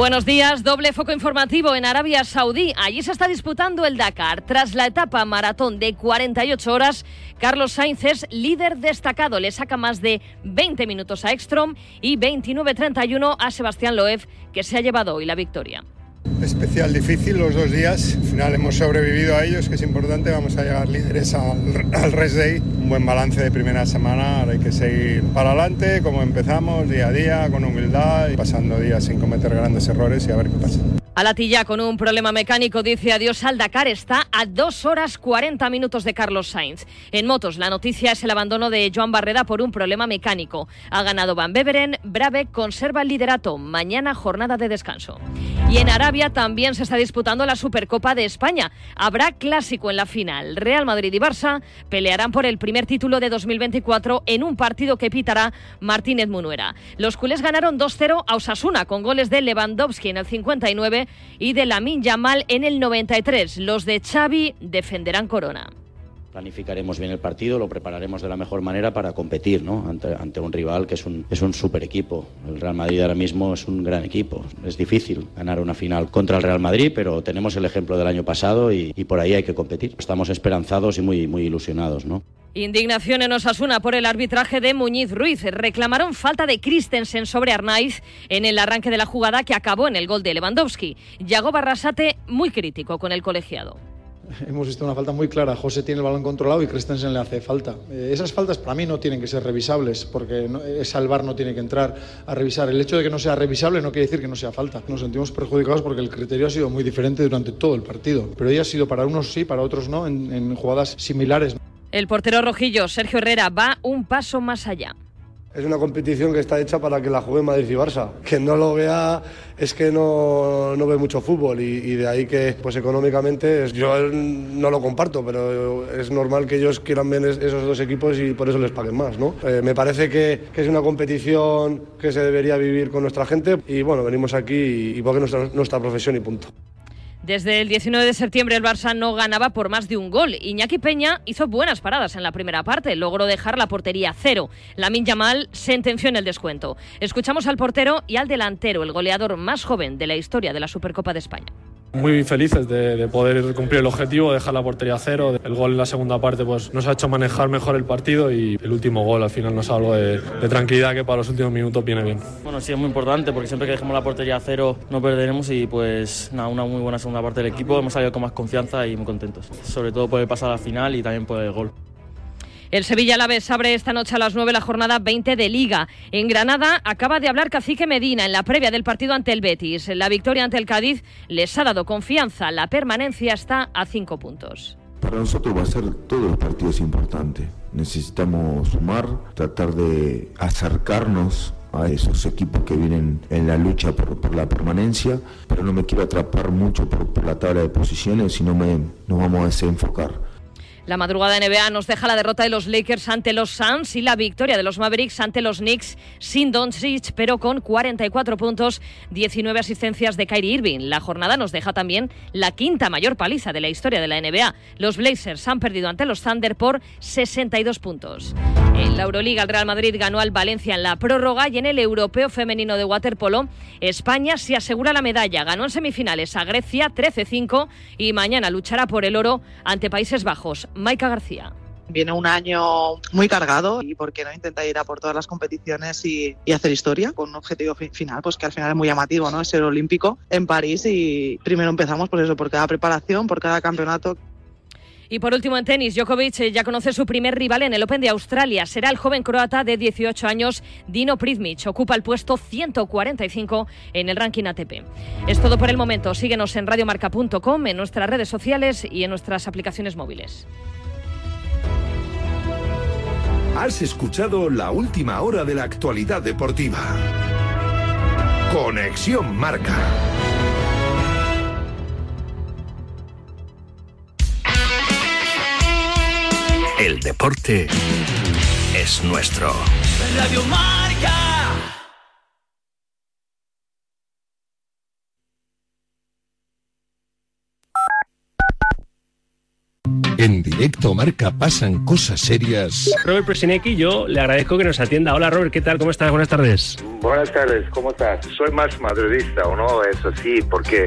Buenos días, doble foco informativo en Arabia Saudí. Allí se está disputando el Dakar. Tras la etapa maratón de 48 horas, Carlos Sainz es líder destacado. Le saca más de 20 minutos a Ekstrom y 29-31 a Sebastián Loeb, que se ha llevado hoy la victoria. Especial difícil los dos días. Al final hemos sobrevivido a ellos, que es importante. Vamos a llegar líderes al, al Rest Day. Un buen balance de primera semana. Ahora hay que seguir para adelante, como empezamos, día a día, con humildad y pasando días sin cometer grandes errores y a ver qué pasa. Alatilla con un problema mecánico dice adiós al Dakar está a 2 horas 40 minutos de Carlos Sainz. En motos la noticia es el abandono de Joan Barreda por un problema mecánico. Ha ganado Van Beveren, Brave conserva el liderato. Mañana jornada de descanso. Y en Arabia también se está disputando la Supercopa de España. Habrá clásico en la final. Real Madrid y Barça pelearán por el primer título de 2024 en un partido que pitará Martínez Munuera. Los culés ganaron 2-0 a Osasuna con goles de Lewandowski en el 59 y de Lamin Yamal en el 93. Los de Xavi defenderán Corona. Planificaremos bien el partido, lo prepararemos de la mejor manera para competir ¿no? ante, ante, un rival que es un, es un super equipo. El Real Madrid ahora mismo es un gran equipo. Es difícil ganar una final contra el Real Madrid, pero tenemos el ejemplo del año pasado y, y por ahí hay que competir. Estamos esperanzados y muy, muy ilusionados. ¿no? Indignación en Osasuna por el arbitraje de Muñiz Ruiz. Reclamaron falta de Christensen sobre Arnaiz en el arranque de la jugada que acabó en el gol de Lewandowski. Yago Barrasate muy crítico con el colegiado. Hemos visto una falta muy clara. José tiene el balón controlado y Christensen le hace falta. Eh, esas faltas para mí no tienen que ser revisables porque no, bar no tiene que entrar a revisar. El hecho de que no sea revisable no quiere decir que no sea falta. Nos sentimos perjudicados porque el criterio ha sido muy diferente durante todo el partido. Pero ella ha sido para unos sí, para otros no, en jugadas similares. El portero rojillo, Sergio Herrera, va un paso más allá. Es una competición que está hecha para que la juegue Madrid y Barça. Que no lo vea es que no, no ve mucho fútbol y, de ahí que pues económicamente yo no lo comparto, pero es normal que ellos quieran ver esos dos equipos y por eso les paguen más. ¿no? Eh, me parece que, que, es una competición que se debería vivir con nuestra gente y bueno, venimos aquí y, y porque es nuestra, nuestra profesión y punto. Desde el 19 de septiembre el Barça no ganaba por más de un gol. Iñaki Peña hizo buenas paradas en la primera parte, logró dejar la portería cero. Lamin Yamal sentenció en el descuento. Escuchamos al portero y al delantero, el goleador más joven de la historia de la Supercopa de España. Muy felices de, de, poder cumplir el objetivo, dejar la portería cero. El gol en la segunda parte pues, nos ha hecho manejar mejor el partido y el último gol al final nos ha algo de, tranquilidad que para los últimos minutos viene bien. Bueno, sí, es muy importante porque siempre que dejemos la portería cero no perderemos y pues nada, una muy buena segunda parte del equipo. Hemos salido con más confianza y muy contentos. Sobre todo por el pasar a la final y también por el gol. El Sevilla Alavés abre esta noche a las 9 la jornada 20 de Liga. En Granada acaba de hablar Cacique Medina en la previa del partido ante el Betis. La victoria ante el Cádiz les ha dado confianza. La permanencia está a 5 puntos. Para nosotros va a ser todos los partidos importantes. Necesitamos sumar, tratar de acercarnos a esos equipos que vienen en la lucha por, por la permanencia, pero no me quiero atrapar mucho por, por la tabla de posiciones, sino me, nos vamos a desenfocar. La madrugada NBA nos deja la derrota de los Lakers ante los Suns y la victoria de los Mavericks ante los Knicks sin Doncic, pero con 44 puntos, 19 asistencias de Kyrie Irving. La jornada nos deja también la quinta mayor paliza de la historia de la NBA. Los Blazers han perdido ante los Thunder por 62 puntos. En la Euroliga, el Real Madrid ganó al Valencia en la prórroga y en el Europeo Femenino de Waterpolo, España se asegura la medalla. Ganó en semifinales a Grecia 13-5 y mañana luchará por el oro ante Países Bajos. Maika García. Viene un año muy cargado y por qué no intenta ir a por todas las competiciones y, hacer historia con un objetivo final, pues que al final es muy llamativo, ¿no? Es ser olímpico en París y primero empezamos por eso, por cada preparación, por cada campeonato. Y por último en tenis, Djokovic ya conoce su primer rival en el Open de Australia. Será el joven croata de 18 años, Dino Prizmic. Ocupa el puesto 145 en el ranking ATP. Es todo por el momento. Síguenos en radiomarca.com, en nuestras redes sociales y en nuestras aplicaciones móviles. Has escuchado la última hora de la actualidad deportiva. Conexión Marca. El deporte es nuestro. Radio Marca. En directo marca pasan cosas serias. Robert Presinecki, yo le agradezco que nos atienda. Hola Robert, ¿qué tal? ¿Cómo estás? Buenas tardes. Buenas tardes, ¿cómo estás? Soy más madridista, ¿o no? Eso sí, porque...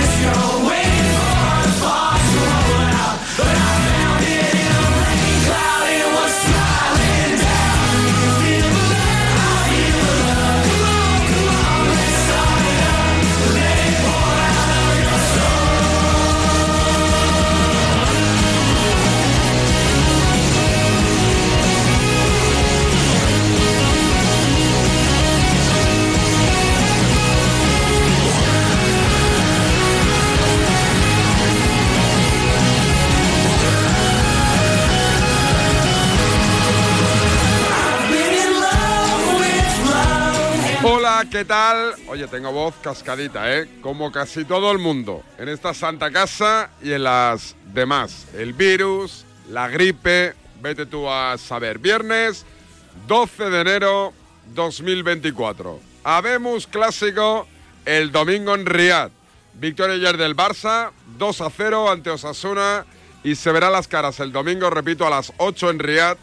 ¿Qué tal? Oye, tengo voz cascadita, ¿eh? Como casi todo el mundo. En esta santa casa y en las demás. El virus, la gripe, vete tú a saber. Viernes 12 de enero 2024. Habemos clásico el domingo en Riyadh. Victoria ayer del Barça, 2 a 0 ante Osasuna y se verá las caras el domingo, repito, a las 8 en Riyadh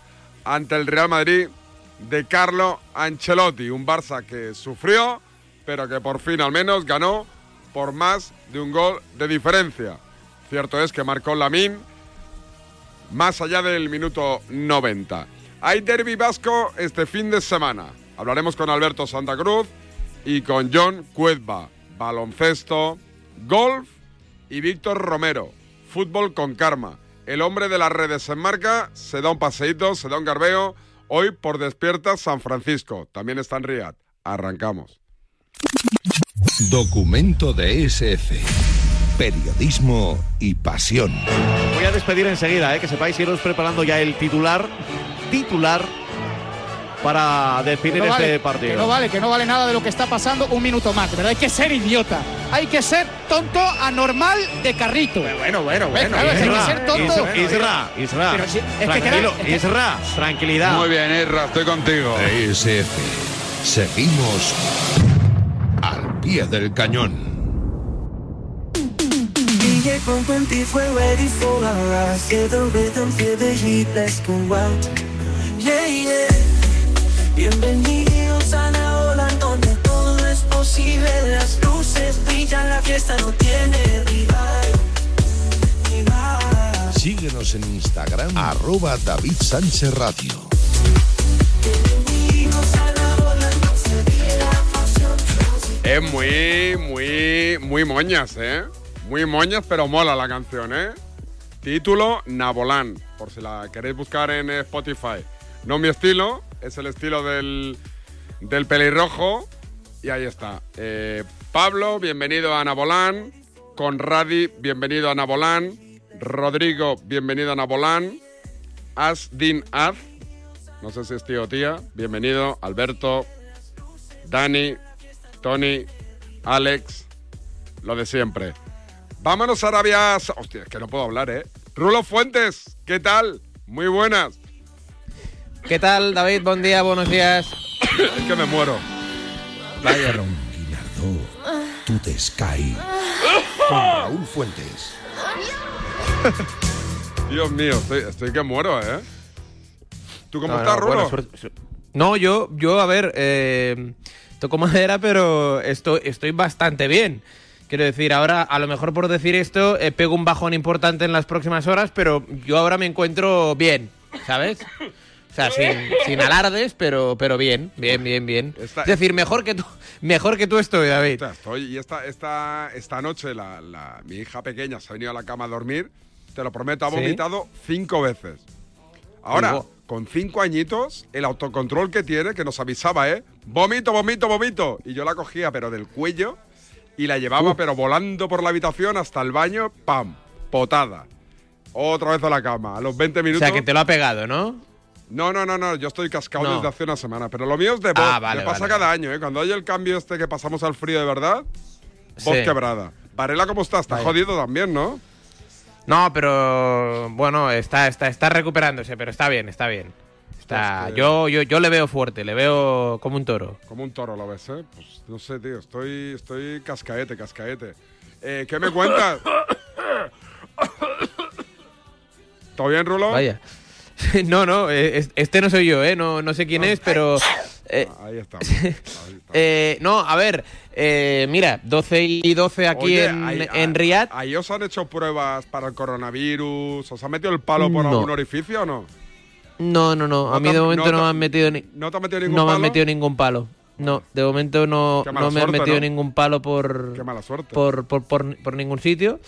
ante el Real Madrid de Carlo Ancelotti, un Barça que sufrió, pero que por fin al menos ganó por más de un gol de diferencia. Cierto es que marcó Lamin más allá del minuto 90. Hay derby vasco este fin de semana. Hablaremos con Alberto Santa Cruz y con John Cuezba. Baloncesto, golf y Víctor Romero. Fútbol con karma. El hombre de las redes en marca se da un paseíto, se da un garbeo Hoy por Despierta San Francisco. También está en Riyadh. Arrancamos. Documento de SF. Periodismo y pasión. Voy a despedir enseguida, ¿eh? que sepáis iros preparando ya el titular, titular para definir no vale, este partido. Que no vale, que no vale nada de lo que está pasando un minuto más. Verdad, hay que ser idiota. Hay que ser tonto anormal de carrito. Bueno, bueno, bueno. Claro, hay que ser tonto. Isra, Isra, Pero si- es que tranquilo, queda- es que- Isra, tranquilidad. Muy bien, Irra, estoy contigo. SF. Seguimos al pie del cañón. DJ from 24 ready for our rise. Feel the rhythm, feel the heat, let's go out. Yeah, yeah. Bienvenidos a la ola donde todo es posible. Las luces brillan, la fiesta no tiene rival. Rival. Síguenos en Instagram, arroba David Sánchez Radio. Es muy, muy, muy moñas, ¿eh? Muy moñas, pero mola la canción, ¿eh? Título Nabolán, por si la queréis buscar en Spotify. No mi estilo, es el estilo del, del pelirrojo. Y ahí está. Eh, Pablo, bienvenido a Nabolán. Conradi, bienvenido a Nabolán. Rodrigo, bienvenido a Nabolán. Asdin Az, no sé si es tío o tía, bienvenido. Alberto, Dani, Tony, Alex, lo de siempre. Vámonos a Arabia. Hostia, es que no puedo hablar, ¿eh? Rulo Fuentes, ¿qué tal? Muy buenas. ¿Qué tal, David? Buen día, buenos días. es que me muero. Vaya Guinardo, tú te Sky. Con Raúl Fuentes. Dios mío, estoy, estoy que muero, ¿eh? ¿Tú cómo No, estás, no, Rulo? No, yo, yo, a ver, eh, toco madera, pero estoy, estoy bastante bien. Quiero decir, ahora, a lo mejor por decir esto, eh, pego un bajón importante en las próximas horas, pero yo ahora me encuentro bien, ¿sabes? O sea, sin, sin alardes, pero, pero bien, bien, bien, bien. es decir, mejor que tú, mejor que tú estoy, David. Estoy, y esta, esta, esta noche la, la- mi hija pequeña se ha venido a la cama a dormir, te lo prometo, ha ¿Sí? vomitado cinco veces. Ahora, con cinco añitos, el autocontrol que tiene, que nos avisaba, ¿eh? Vomito, vomito, vomito. Y yo la cogía, pero del cuello, y la llevaba, pero volando por la habitación hasta el baño, ¡pam! potada. Otra vez a la cama, a los 20 O minutos. sea, que te lo ha pegado, ¿no? No, no, no, no, yo estoy cascado No. desde hace una semana, pero lo mío es de voz. Ah, vale, Me pasa vale, cada año, ¿eh? Cuando hay el cambio este que pasamos al frío de verdad, voz Sí. quebrada. Varela, ¿cómo está? Está jodido también, ¿no? No, pero bueno, está, está, está recuperándose, pero está bien, está bien. Está, yo, yo, yo le veo fuerte, le veo como un toro. Como un toro lo ves, ¿eh? Pues no sé, tío, estoy, estoy cascaete, cascaete. Eh, ¿Qué me cuentas? ¿Todo bien, Rulo? Vaya. No, no, eh, es- este no soy yo, ¿eh? No, no sé quién es, pero... eh, Ahí está. eh, no, a ver, eh, mira, 12 y 12 aquí Oye, en, ahí- en Riyadh. ¿Ahí os han hecho pruebas para el coronavirus? ¿Os han metido el palo por No. algún orificio o no? No, no, no, a ¿No mí de momento no no, me han metido ni... ¿No te han metido ningún no me han palo? metido ningún palo. No, de momento no, no me han metido ¿no? ningún palo por, Qué mala suerte. por, por, por- por ningún sitio.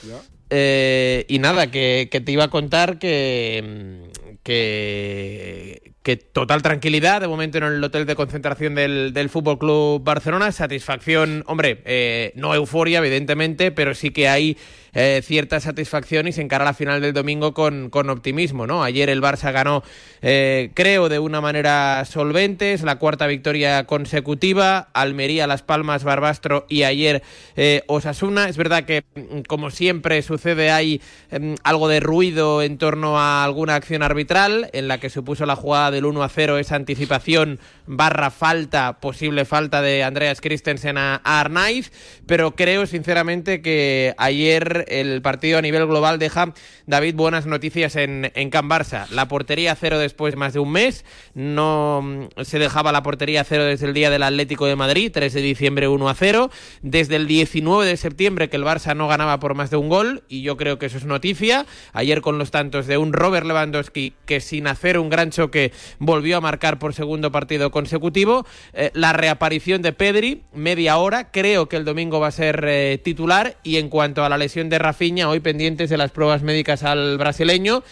Eh, y nada, que, que te iba a contar que, mm, que, que total tranquilidad de momento en el hotel de concentración del, del Fútbol Club Barcelona. Satisfacción, hombre, eh, no euforia, evidentemente, pero sí que hay eh, cierta satisfacción y se encara la final del domingo con, con optimismo. ¿no? Ayer el Barça ganó, eh, creo, de una manera solvente, es la cuarta victoria consecutiva. Almería, Las Palmas, Barbastro y ayer eh, Osasuna. Es verdad que, mm, como siempre sucede, hay em, algo de ruido en torno a alguna acción arbitral en la que supuso la jugada del 1 a 0, esa anticipación barra falta, posible falta de Andreas Christensen a, a Arnaiz, pero creo sinceramente que ayer el partido a nivel global deja, David, buenas noticias en, en Can Barça. La portería cero después de más de un mes, no mm, se dejaba la portería cero desde el día del Atlético de Madrid, 3 de diciembre 1 a 0, desde el 19 de septiembre que el Barça no ganaba por más de un gol, y yo creo que eso es noticia. Ayer con los tantos de un Robert Lewandowski que sin hacer un gran choque volvió a marcar por segundo partido consecutivo. Eh, la reaparición de Pedri, media hora, creo que el domingo va a ser eh, titular. Y en cuanto a la lesión de Rafinha, hoy pendientes de las pruebas médicas al brasileño.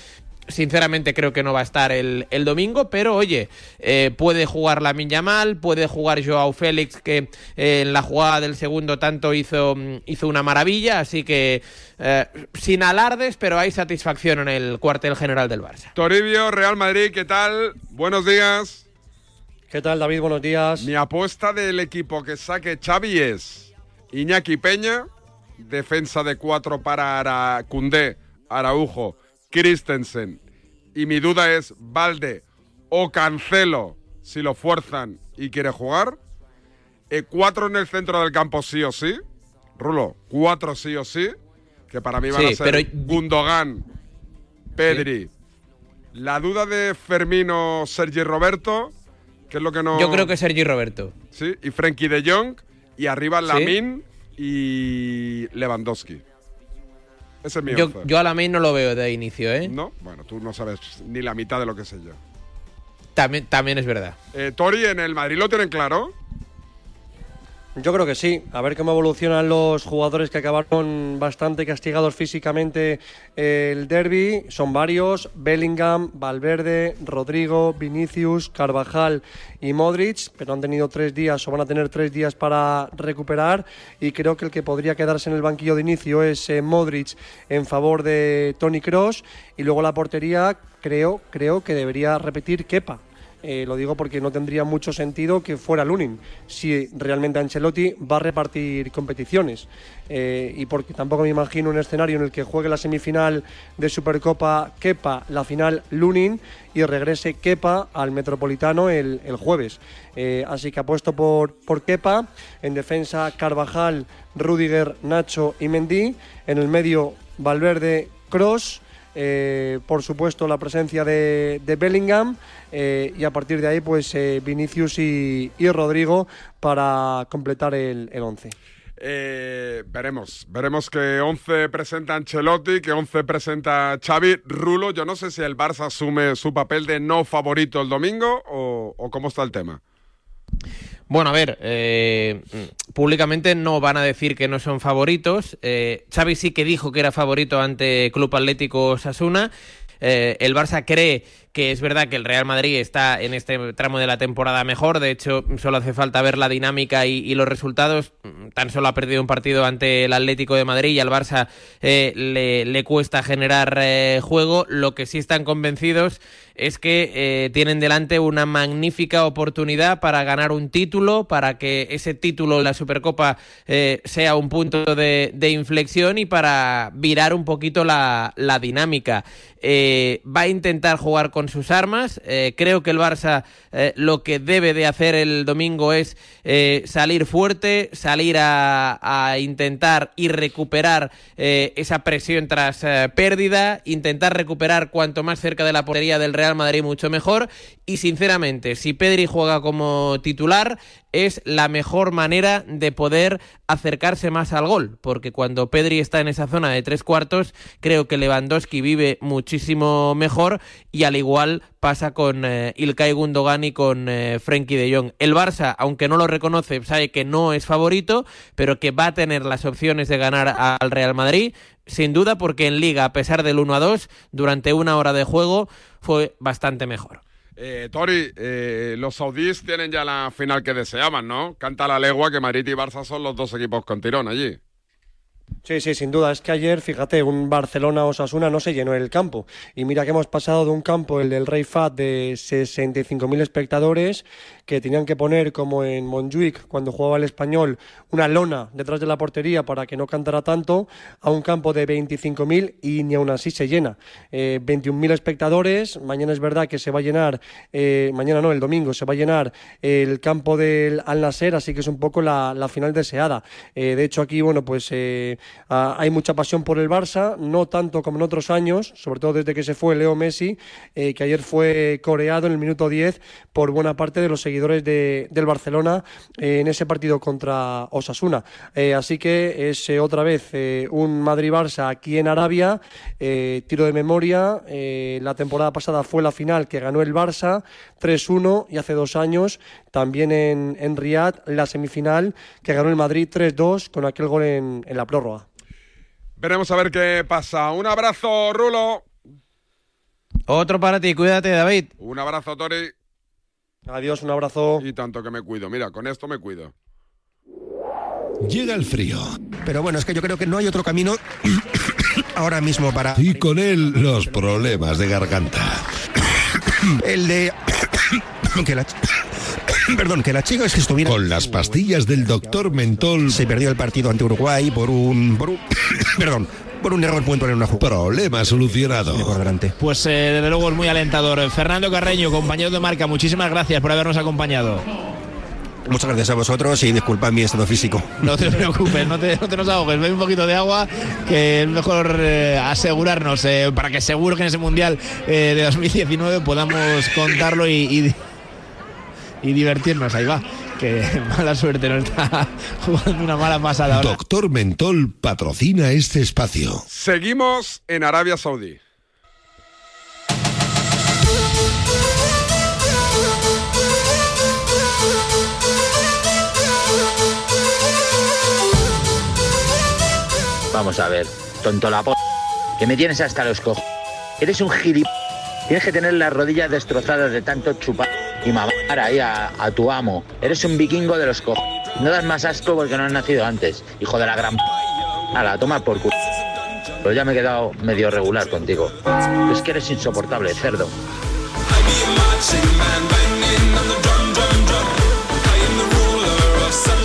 Sinceramente creo que no va a estar el, el domingo, pero oye, eh, puede jugar la Yamal, puede jugar Joao Félix, que eh, en la jugada del segundo tanto hizo, mm, hizo una maravilla, así que eh, sin alardes, pero hay satisfacción en el cuartel general del Barça. Toribio, Real Madrid, ¿qué tal? Buenos días. ¿Qué tal, David? Buenos días. Mi apuesta del equipo que saque Xavi es Iñaki Peña, defensa de cuatro para Ara Araujo, Christensen. Y mi duda es Valde o Cancelo, si lo fuerzan y quiere jugar. Eh, cuatro en el centro del campo sí o sí. Rulo, cuatro sí o sí. Que para mí van Sí, a ser pero- Gundogan, Pedri. La duda de Fermino, Sergi Roberto, que es lo que no... Yo creo que Sergi Roberto. Sí, y Frenkie de Jong. Y arriba Sí. Y Lewandowski. Ese es mi Yo, yo a la main no lo veo de inicio, ¿eh? No, bueno, tú no sabes ni la mitad de lo que sé yo. También, también es verdad. Eh, Tori, ¿en el Madrid lo tienen claro? Yo creo que sí. A ver cómo evolucionan los jugadores que acabaron bastante castigados físicamente eh, el derby. Son varios: Bellingham, Valverde, Rodrigo, Vinicius, Carvajal y Modric. Pero han tenido tres días o van a tener tres días para recuperar. Y creo que el que podría quedarse en el banquillo de inicio es eh, Modric en favor de Tony Cross. Y luego la portería, creo, creo que debería repetir Kepa. Eh, lo digo porque no tendría mucho sentido que fuera Lunin si realmente Ancelotti va a repartir competiciones. Eh, y porque tampoco me imagino un escenario en el que juegue la semifinal de Supercopa Kepa, la final Lunin y regrese Kepa al Metropolitano el, jueves. Eh, así que apuesto por, por Kepa. En defensa Carvajal, Rudiger, Nacho y Mendy. En el medio Valverde, Cross. Eh, por supuesto la presencia de, de Bellingham eh, y a partir de ahí pues eh, Vinicius y, y Rodrigo para completar el, el once. Eh, veremos, veremos que 11 presenta Ancelotti, que 11 presenta Xavi. Rulo, yo no sé si el Barça asume su papel de no favorito el domingo o, o cómo está el tema. Bueno, a ver, eh, públicamente no van a decir que no son favoritos. Eh, Xavi sí que dijo que era favorito ante Club Atlético Sasuna. Eh, el Barça cree que es verdad que el Real Madrid está en este tramo de la temporada mejor, de hecho solo hace falta ver la dinámica y, los resultados, tan solo ha perdido un partido ante el Atlético de Madrid y al Barça eh, le, cuesta generar eh, juego, lo que sí están convencidos es que eh, tienen delante una magnífica oportunidad para ganar un título, para que ese título, la Supercopa, sea un punto de, inflexión y para virar un poquito la, la dinámica. Va a intentar jugar con sus armas. Eh, creo que el Barça eh, lo que debe de hacer el domingo es eh, salir fuerte, salir a, a intentar y recuperar esa presión tras pérdida, intentar recuperar cuanto más cerca de la portería del Real Madrid mucho mejor. Y sinceramente, si Pedri juega como titular, es la mejor manera de poder acercarse más al gol, porque cuando Pedri está en esa zona de tres cuartos, creo que Lewandowski vive muchísimo mejor y al igual pasa con eh, Ilkay Gundogan y con eh, de Jong. El Barça, aunque no lo reconoce, sabe que no es favorito, pero que va a tener las opciones de ganar al Real Madrid, sin duda porque en liga, a pesar del 1 a 2, durante una hora de juego fue bastante mejor. Eh, Tori, eh, los saudíes tienen ya la final que deseaban, ¿no? Canta la legua que Madrid y Barça son los dos equipos con tirón allí. Sí, sí, sin duda. Es que ayer, fíjate, un Barcelona-Osasuna no se llenó el campo. Y mira que hemos pasado de un campo, el del Rey Fat, de 65.000 espectadores, que tenían que poner, como en Montjuic, cuando jugaba el español, una lona detrás de la portería para que no cantara tanto, a un campo de 25.000 y ni aún así se llena. Eh, 21.000 espectadores. Mañana es verdad que se va a llenar, eh, mañana no, el domingo, se va a llenar el campo del Al Nasser, así que es un poco la, final deseada. Eh, de hecho, aquí, bueno, pues eh, hay mucha pasión por el Barça, no tanto como en otros años, sobre todo desde que se fue Leo Messi, que ayer fue coreado en el minuto 10 por buena parte de los seguidores de, del Barcelona eh, en ese partido contra Osasuna. Eh, así que es eh, otra vez un Madrid-Barça aquí en Arabia, tiro de memoria, la temporada pasada fue la final que ganó el Barça 3-1 y hace dos años también en, en Riyadh la semifinal que ganó el Madrid 3-2 con aquel gol en, en la prórroga. Veremos a ver qué pasa. Un abrazo, Rulo. Otro para ti, cuídate, David. Un abrazo, Tori. Adiós, un abrazo. Y tanto que me cuido. Mira, con esto me cuido. Llega el frío. Pero bueno, es que yo creo que no hay otro camino ahora mismo para... Y con él los problemas de garganta. el de... que la... Perdón, que la chica es que estuviera... Con las pastillas del doctor Mentol... Se perdió el partido ante Uruguay por un... Por un... Perdón, por un error puntual en una jugada. Problema solucionado. Pues eh, desde luego es muy alentador. Fernando Carreño, compañero de marca, muchísimas gracias por habernos acompañado. Muchas gracias a vosotros y disculpad mi estado físico. No te preocupes, no te, no te nos ahogues. Ve un poquito de agua, que es mejor eh, asegurarnos eh, para que seguro que en ese Mundial eh, de 2019 podamos contarlo y, y, y divertirnos. Ahí va que mala suerte, no está jugando una mala pasada. Ahora. Doctor Mentol patrocina este espacio. Seguimos en Arabia Saudí. Vamos a ver, tonto la p que me tienes hasta los cojos. Eres un gilip. Tienes que tener las rodillas destrozadas de tanto chupar y mamar ahí a, a, tu amo. Eres un vikingo de los cojos. No das más asco porque no has nacido antes, hijo de la gran p. Toma por culo. Pero ya me he quedado medio regular contigo. Es que eres insoportable, cerdo.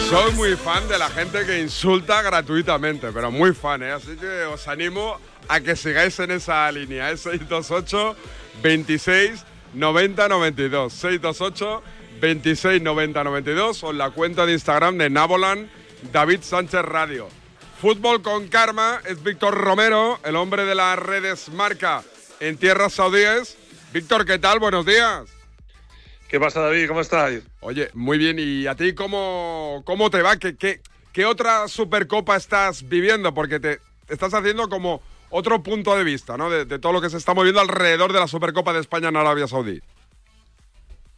Soy muy fan de la gente que insulta gratuitamente, pero muy fan, ¿eh? Así que os animo a que sigáis en esa línea. Es 628 26 90 92. 628 26 90 92 o en la cuenta de Instagram de Nabolan David Sánchez Radio. Fútbol con karma es Víctor Romero, el hombre de las redes marca en tierras saudíes. Víctor, ¿qué tal? Buenos días. ¿Qué pasa, David? ¿Cómo estás? Oye, muy bien. ¿Y a ti cómo, cómo te va? ¿Qué, qué, qué otra Supercopa estás viviendo? Porque te estás haciendo como otro punto de vista, ¿no? De, todo lo que se está moviendo alrededor de la Supercopa de España en Arabia Saudí.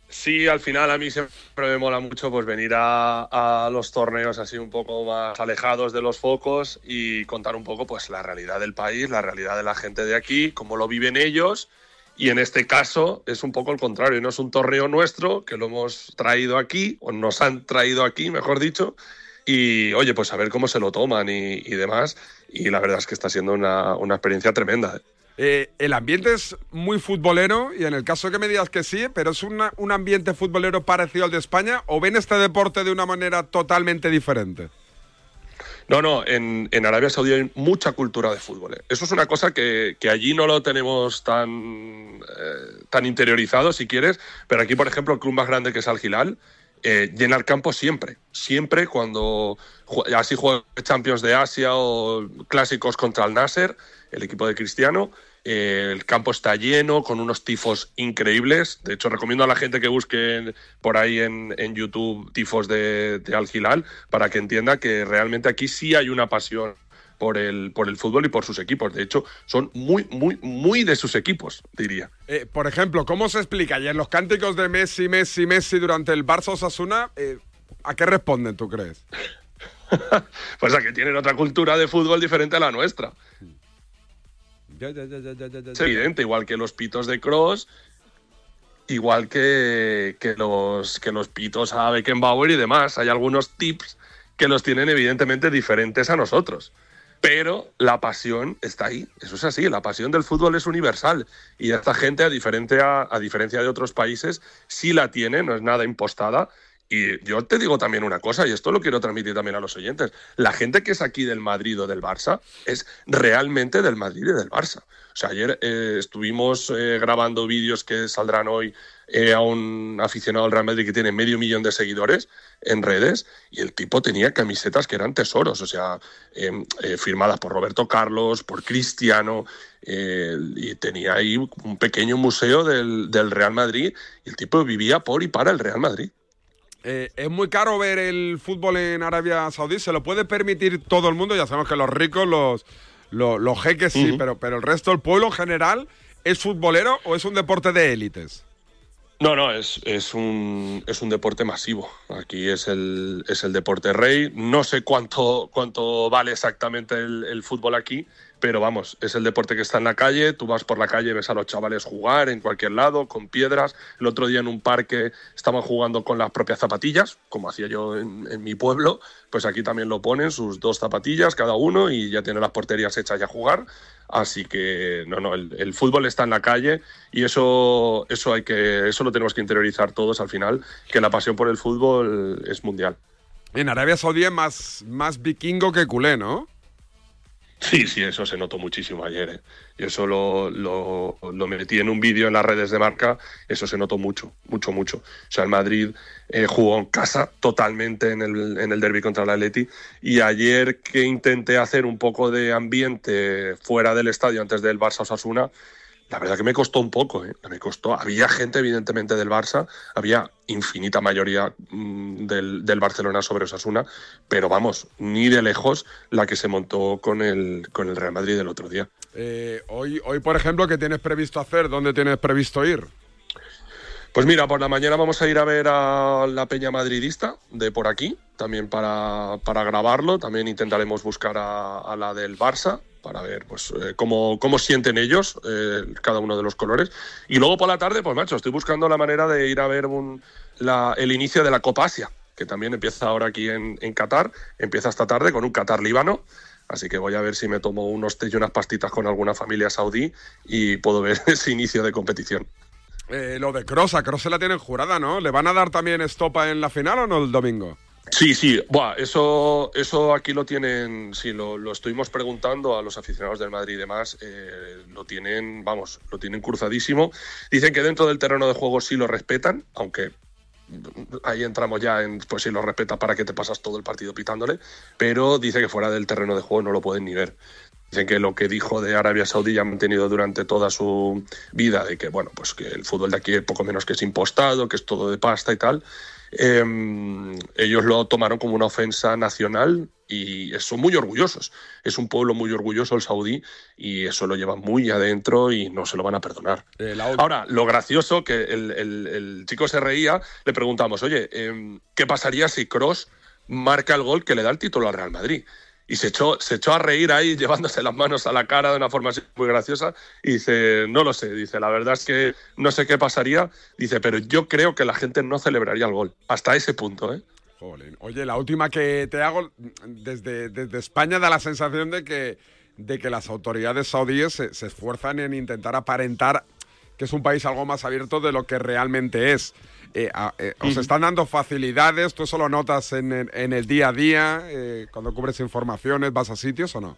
Sí, al final a mí siempre me mola mucho pues venir a, a, los torneos así un poco más alejados de los focos y contar un poco pues la realidad del país, la realidad de la gente de aquí, cómo lo viven ellos Y en este caso es un poco el contrario, no es un torneo nuestro que lo hemos traído aquí, o nos han traído aquí, mejor dicho, y oye, pues a ver cómo se lo toman y, y demás. Y la verdad es que está siendo una, una experiencia tremenda. Eh, el ambiente es muy futbolero y en el caso que me digas que sí, pero es una- un ambiente futbolero parecido al de España o ven este deporte de una manera totalmente diferente. No, no, en, en Arabia Saudí hay mucha cultura de fútbol. ¿eh? Eso es una cosa que, que allí no lo tenemos tan, eh, tan interiorizado, si quieres, pero aquí, por ejemplo, el club más grande que es Al Hilal, eh, el campo siempre. Siempre cuando así juega Champions de Asia o clásicos contra el Nasser, el equipo de Cristiano, eh, el campo está lleno con unos tifos increíbles. De hecho, recomiendo a la gente que busque por ahí en, en YouTube tifos de, de Al Hilal para que entienda que realmente aquí sí hay una pasión por el, por el fútbol y por sus equipos. De hecho, son muy, muy, muy de sus equipos, diría. Eh, por ejemplo, ¿cómo se explica? Y en los cánticos de Messi, Messi, Messi durante el Barça Osasuna, eh, ¿a qué responden, tú crees? Pues a que tienen otra cultura de fútbol diferente a la nuestra. Es evidente, igual que los pitos de Cross, igual que, que los, que los pitos a Beckenbauer y demás. Hay algunos tips que los tienen evidentemente diferentes a nosotros. Pero la pasión está ahí, eso es así, la pasión del fútbol es universal y esta gente, a diferencia, de otros países, sí la tiene, no es nada impostada. Y yo te digo también una cosa, y esto lo quiero transmitir también a los oyentes, la gente que es aquí del Madrid o del Barça es realmente del Madrid y del Barça. O sea, ayer eh, estuvimos eh, grabando vídeos que saldrán hoy eh, a un aficionado al Real Madrid que tiene medio millón de seguidores en redes y el tipo tenía camisetas que eran tesoros, o sea, em, eh, firmadas por Roberto Carlos, por Cristiano, eh, y tenía ahí un pequeño museo del, del Real Madrid y el tipo vivía por y para el Real Madrid. Eh, es muy caro ver el fútbol en Arabia Saudí, se lo puede permitir todo el mundo, ya sabemos que los ricos, los, los, los jeques sí, pero, pero el resto, el pueblo en general, ¿es futbolero o es un deporte de élites? No, no, es, es, un, es un deporte masivo. Aquí es el, es el deporte rey. No sé cuánto, cuánto vale exactamente el, el fútbol aquí, pero vamos, es el deporte que está en la calle. Tú vas por la calle, ves a los chavales jugar en cualquier lado, con piedras. El otro día en un parque estaban jugando con las propias zapatillas, como hacía yo en, mi pueblo. Pues aquí también lo ponen, sus dos zapatillas cada uno, y ya tienen las porterías hechas ya a jugar. Así que no, no, el, el fútbol está en la calle y eso, eso hay que, eso lo tenemos que interiorizar todos al final, que la pasión por el fútbol es mundial. En Arabia Saudí es más, más vikingo que culé, ¿no? Sí, sí, eso se notó muchísimo ayer. ¿eh? Y eso lo, metí en un vídeo en las redes de marca, eso se notó mucho, mucho, mucho. O sea, el Madrid eh, jugó en casa totalmente en el, en el derby contra el Atleti y ayer que intenté hacer un poco de ambiente fuera del estadio antes del Barça Osasuna, la verdad que me costó un poco, ¿eh? me costó. Había gente, evidentemente, del Barça, había infinita mayoría mm, del, del Barcelona sobre Osasuna, pero vamos, ni de lejos la que se montó con el, con el Real Madrid el otro día. Eh, hoy, hoy, por ejemplo, ¿qué tienes previsto hacer? ¿Dónde tienes previsto ir? Pues mira, por la mañana vamos a ir a ver a la Peña Madridista de por aquí, también para, para grabarlo. También intentaremos buscar a, a la del Barça para ver pues eh, cómo, cómo sienten ellos eh, cada uno de los colores. Y luego por la tarde, pues macho, estoy buscando la manera de ir a ver un- el inicio de la Copa Asia, que también empieza ahora aquí en, Qatar. Empieza esta tarde con un Qatar Líbano. Así que voy a ver si me tomo unos té y unas pastitas con alguna familia saudí y puedo ver ese inicio de competición. Eh, lo de Cross, a Cross se la tienen jurada, ¿no? ¿Le van a dar también estopa en la final o no el domingo? Sí, sí, Buah, eso, eso aquí lo tienen, sí, lo, lo estuvimos preguntando a los aficionados del Madrid y demás, eh, lo tienen, vamos, lo tienen cruzadísimo. Dicen que dentro del terreno de juego sí lo respetan, aunque ahí entramos ya en, pues si lo respetas para que te pasas todo el partido pitándole, pero dice que fuera del terreno de juego no lo pueden ni ver. Dicen que lo que dijo de Arabia Saudí ya ha mantenido durante toda su vida, de que bueno, pues que el fútbol de aquí es poco menos que es impostado, que es todo de pasta y tal. Eh, ellos lo tomaron como una ofensa nacional y son muy orgullosos. Es un pueblo muy orgulloso el saudí y eso lo llevan muy adentro y no se lo van a perdonar. Eh, Ahora, lo gracioso que el, el- el chico se reía, le preguntamos, oye, em, ¿qué pasaría si Cross marca el gol que le da el título al Real Madrid? Y se echó, se echó a reír ahí, llevándose las manos a la cara de una forma muy graciosa. Y dice, no lo sé, dice, la verdad es que no sé qué pasaría. Dice, pero yo creo que la gente no celebraría el gol. Hasta ese punto, ¿eh? Jolín. Oye, la última que te hago, desde, desde España da la sensación de que, de que las autoridades saudíes se, se esfuerzan en intentar aparentar que es un país algo más abierto de lo que realmente es. Eh, a- eh, ¿Os están dando facilidades? ¿Tú eso lo notas en, el- en el día a día? eh, cuando cubres informaciones, vas a sitios o no?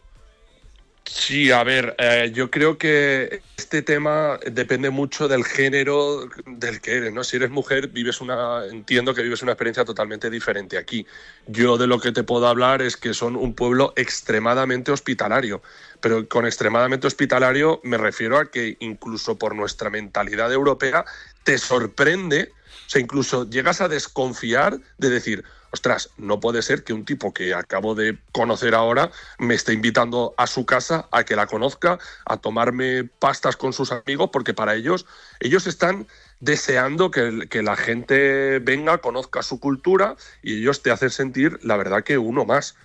Sí, a ver, eh, yo creo que este tema depende mucho del género del que eres, ¿no? Si eres mujer, vives una, entiendo que vives una experiencia totalmente diferente aquí. Yo de lo que te puedo hablar es que son un pueblo extremadamente hospitalario, pero con extremadamente hospitalario me refiero a que incluso por nuestra mentalidad europea te sorprende, o sea, incluso llegas a desconfiar de decir, ostras, no puede ser que un tipo que acabo de conocer ahora me esté invitando a su casa a que la conozca, a tomarme pastas con sus amigos, porque para ellos, ellos están deseando que, que la gente venga, conozca su cultura y ellos te hacen sentir, la verdad, que uno más.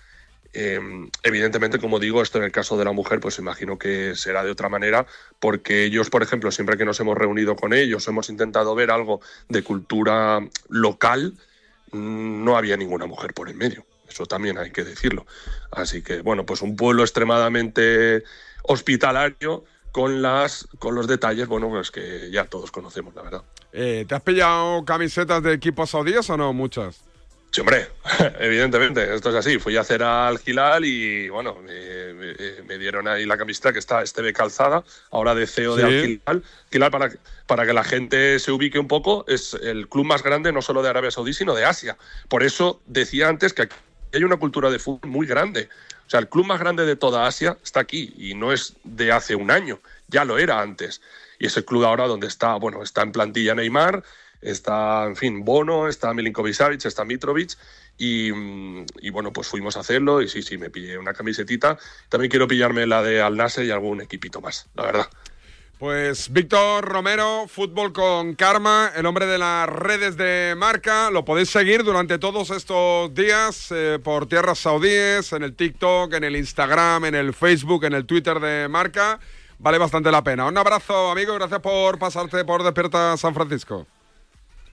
Eh, evidentemente, como digo, esto en el caso de la mujer, pues imagino que será de otra manera, porque ellos, por ejemplo, siempre que nos hemos reunido con ellos, hemos intentado ver algo de cultura local, mm, no había ninguna mujer por en medio. Eso también hay que decirlo. Así que, bueno, pues un pueblo extremadamente hospitalario con, las, con los detalles, bueno, pues que ya todos conocemos, la verdad. Eh, ¿Te has pillado camisetas de equipos saudíes o no? Muchas. Sí, hombre, evidentemente, esto es así. Fui a hacer al Gilal y, bueno, me, me- me dieron ahí la camiseta que está Esteve Calzada, ahora de CEO de. Al Gilal. Gilal, para, para que la gente se ubique un poco, es el club más grande no solo de Arabia Saudí, sino de Asia. Por eso decía antes que aquí hay una cultura de fútbol muy grande. O sea, el club más grande de toda Asia está aquí y no es de hace un año, ya lo era antes. Y ese club ahora donde está, bueno, está en plantilla Neymar, está, en fin, Bono, está Milinkovic Savic, está Mitrovic y, mm, y, bueno, pues fuimos a hacerlo y sí, sí, me pillé una camisetita. También quiero pillarme la de Al Nassr y algún equipito más, la verdad. Pues Víctor Romero, Fútbol con Karma, el hombre de las redes de marca. Lo podéis seguir durante todos estos días eh, por tierras saudíes, en el TikTok, en el Instagram, en el Facebook, en el Twitter de marca. Vale bastante la pena. Un abrazo, amigo, gracias por pasarte por Despierta San Francisco.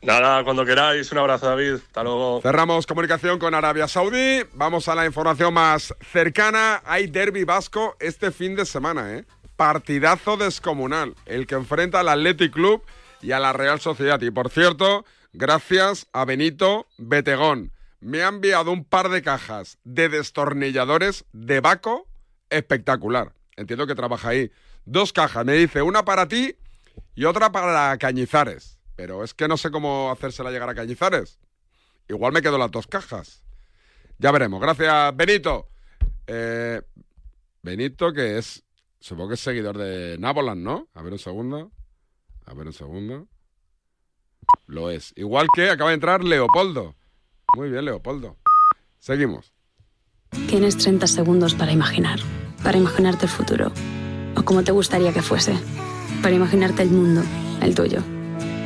Nada, cuando queráis, un abrazo, David. Hasta luego. Cerramos comunicación con Arabia Saudí. Vamos a la información más cercana. Hay derby vasco este fin de semana, ¿eh? Partidazo descomunal. El que enfrenta al Athletic Club y a la Real Sociedad. Y por cierto, gracias a Benito Betegón. Me ha enviado un par de cajas de destornilladores de Baco espectacular. Entiendo que trabaja ahí. Dos cajas. Me dice una para ti y otra para Cañizares. Pero es que no sé cómo hacérsela llegar a Cañizares. Igual me quedo las dos cajas. Ya veremos. Gracias, Benito. Eh, Benito, que es, supongo que es seguidor de Nápoles, ¿no? A ver un segundo. A ver un segundo. Lo es. Igual que acaba de entrar Leopoldo. Muy bien, Leopoldo. Seguimos. Tienes 30 segundos para imaginar, para imaginarte el futuro, o como te gustaría que fuese, para imaginarte el mundo, el tuyo,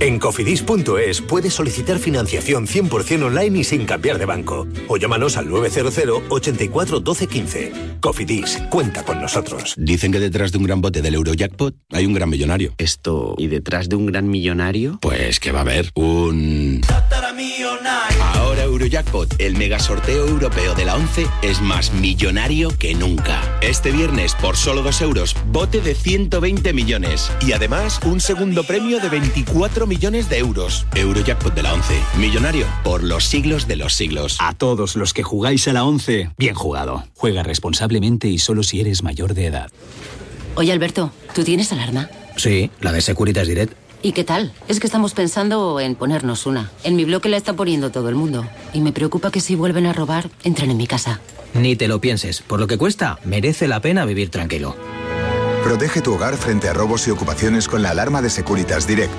En cofidis.es puedes solicitar financiación 100% online y sin cambiar de banco. O llámanos al 900 84 12 15. Cofidis, cuenta con nosotros. Dicen que detrás de un gran bote del Eurojackpot hay un gran millonario. Esto, ¿y detrás de un gran millonario? Pues que va a haber un... Ahora Eurojackpot el mega sorteo europeo de la 11, es más millonario que nunca. Este viernes, por solo 2 euros, bote de 120 millones. Y además, un segundo premio de 24 millones de euros. Eurojackpot de la 11, millonario por los siglos de los siglos. A todos los que jugáis a la 11, bien jugado. Juega responsablemente y solo si eres mayor de edad. Oye, Alberto, ¿tú tienes alarma? Sí, la de Securitas Direct. ¿Y qué tal? Es que estamos pensando en ponernos una. En mi bloque la está poniendo todo el mundo. Y me preocupa que si vuelven a robar, entren en mi casa. Ni te lo pienses. Por lo que cuesta, merece la pena vivir tranquilo. Protege tu hogar frente a robos y ocupaciones con la alarma de Securitas Direct.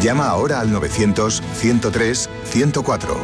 Llama ahora al 900-103-104.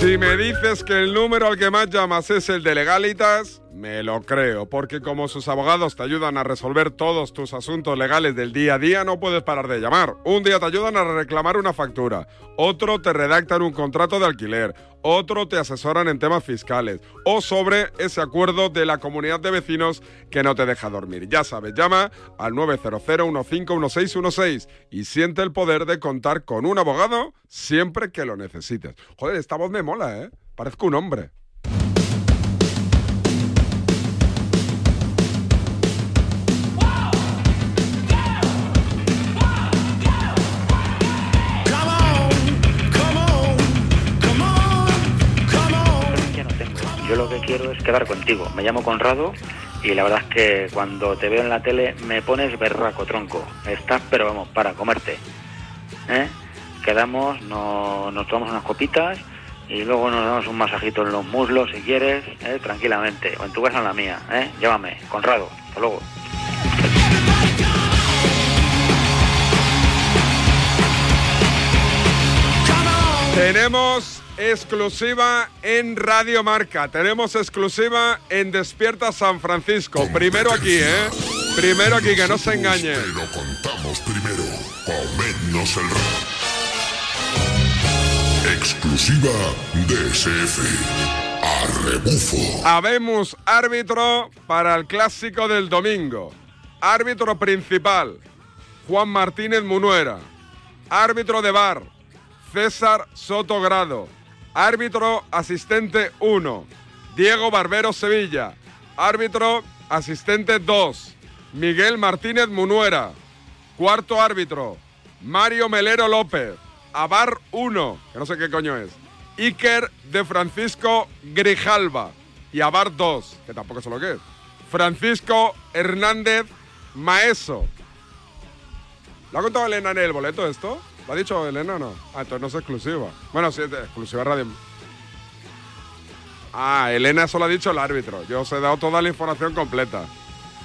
Si me dices que el número al que más llamas es el de legalitas, me lo creo, porque como sus abogados te ayudan a resolver todos tus asuntos legales del día a día, no puedes parar de llamar. Un día te ayudan a reclamar una factura, otro te redactan un contrato de alquiler, otro te asesoran en temas fiscales o sobre ese acuerdo de la comunidad de vecinos que no te deja dormir. Ya sabes, llama al 900-151616 y siente el poder de contar con un abogado siempre que lo necesites. Joder, esta voz me mola, ¿eh? Parezco un hombre. Quiero es quedar contigo. Me llamo Conrado y la verdad es que cuando te veo en la tele me pones berraco, tronco. Estás, pero vamos, para comerte. ¿Eh? Quedamos, no- nos tomamos unas copitas y luego nos damos un masajito en los muslos si quieres, ¿eh? tranquilamente. O en tu casa en la mía. ¿eh? Llámame, Conrado. Hasta luego. Tenemos exclusiva en Radio Marca, tenemos exclusiva en Despierta San Francisco. Primero aquí, ¿eh? Primero aquí, que no se engañe. Te lo contamos primero. Comernos el rabo. Exclusiva DSF. A rebufo. Habemos árbitro para el clásico del domingo. Árbitro principal, Juan Martínez Munuera. Árbitro de bar, César Sotogrado. Árbitro asistente 1, Diego Barbero Sevilla. Árbitro asistente 2, Miguel Martínez Munuera. Cuarto árbitro, Mario Melero López. Abar 1, que no sé qué coño es. Iker de Francisco Grijalva. Y Abar 2, que tampoco sé lo que es. Francisco Hernández Maeso. ¿Lo ha contado Elena en el boleto esto? ¿Lo ha dicho Elena o no? Ah, entonces no es exclusiva. Bueno, sí, es exclusiva radio. Ah, Elena solo ha dicho el árbitro. Yo os he dado toda la información completa.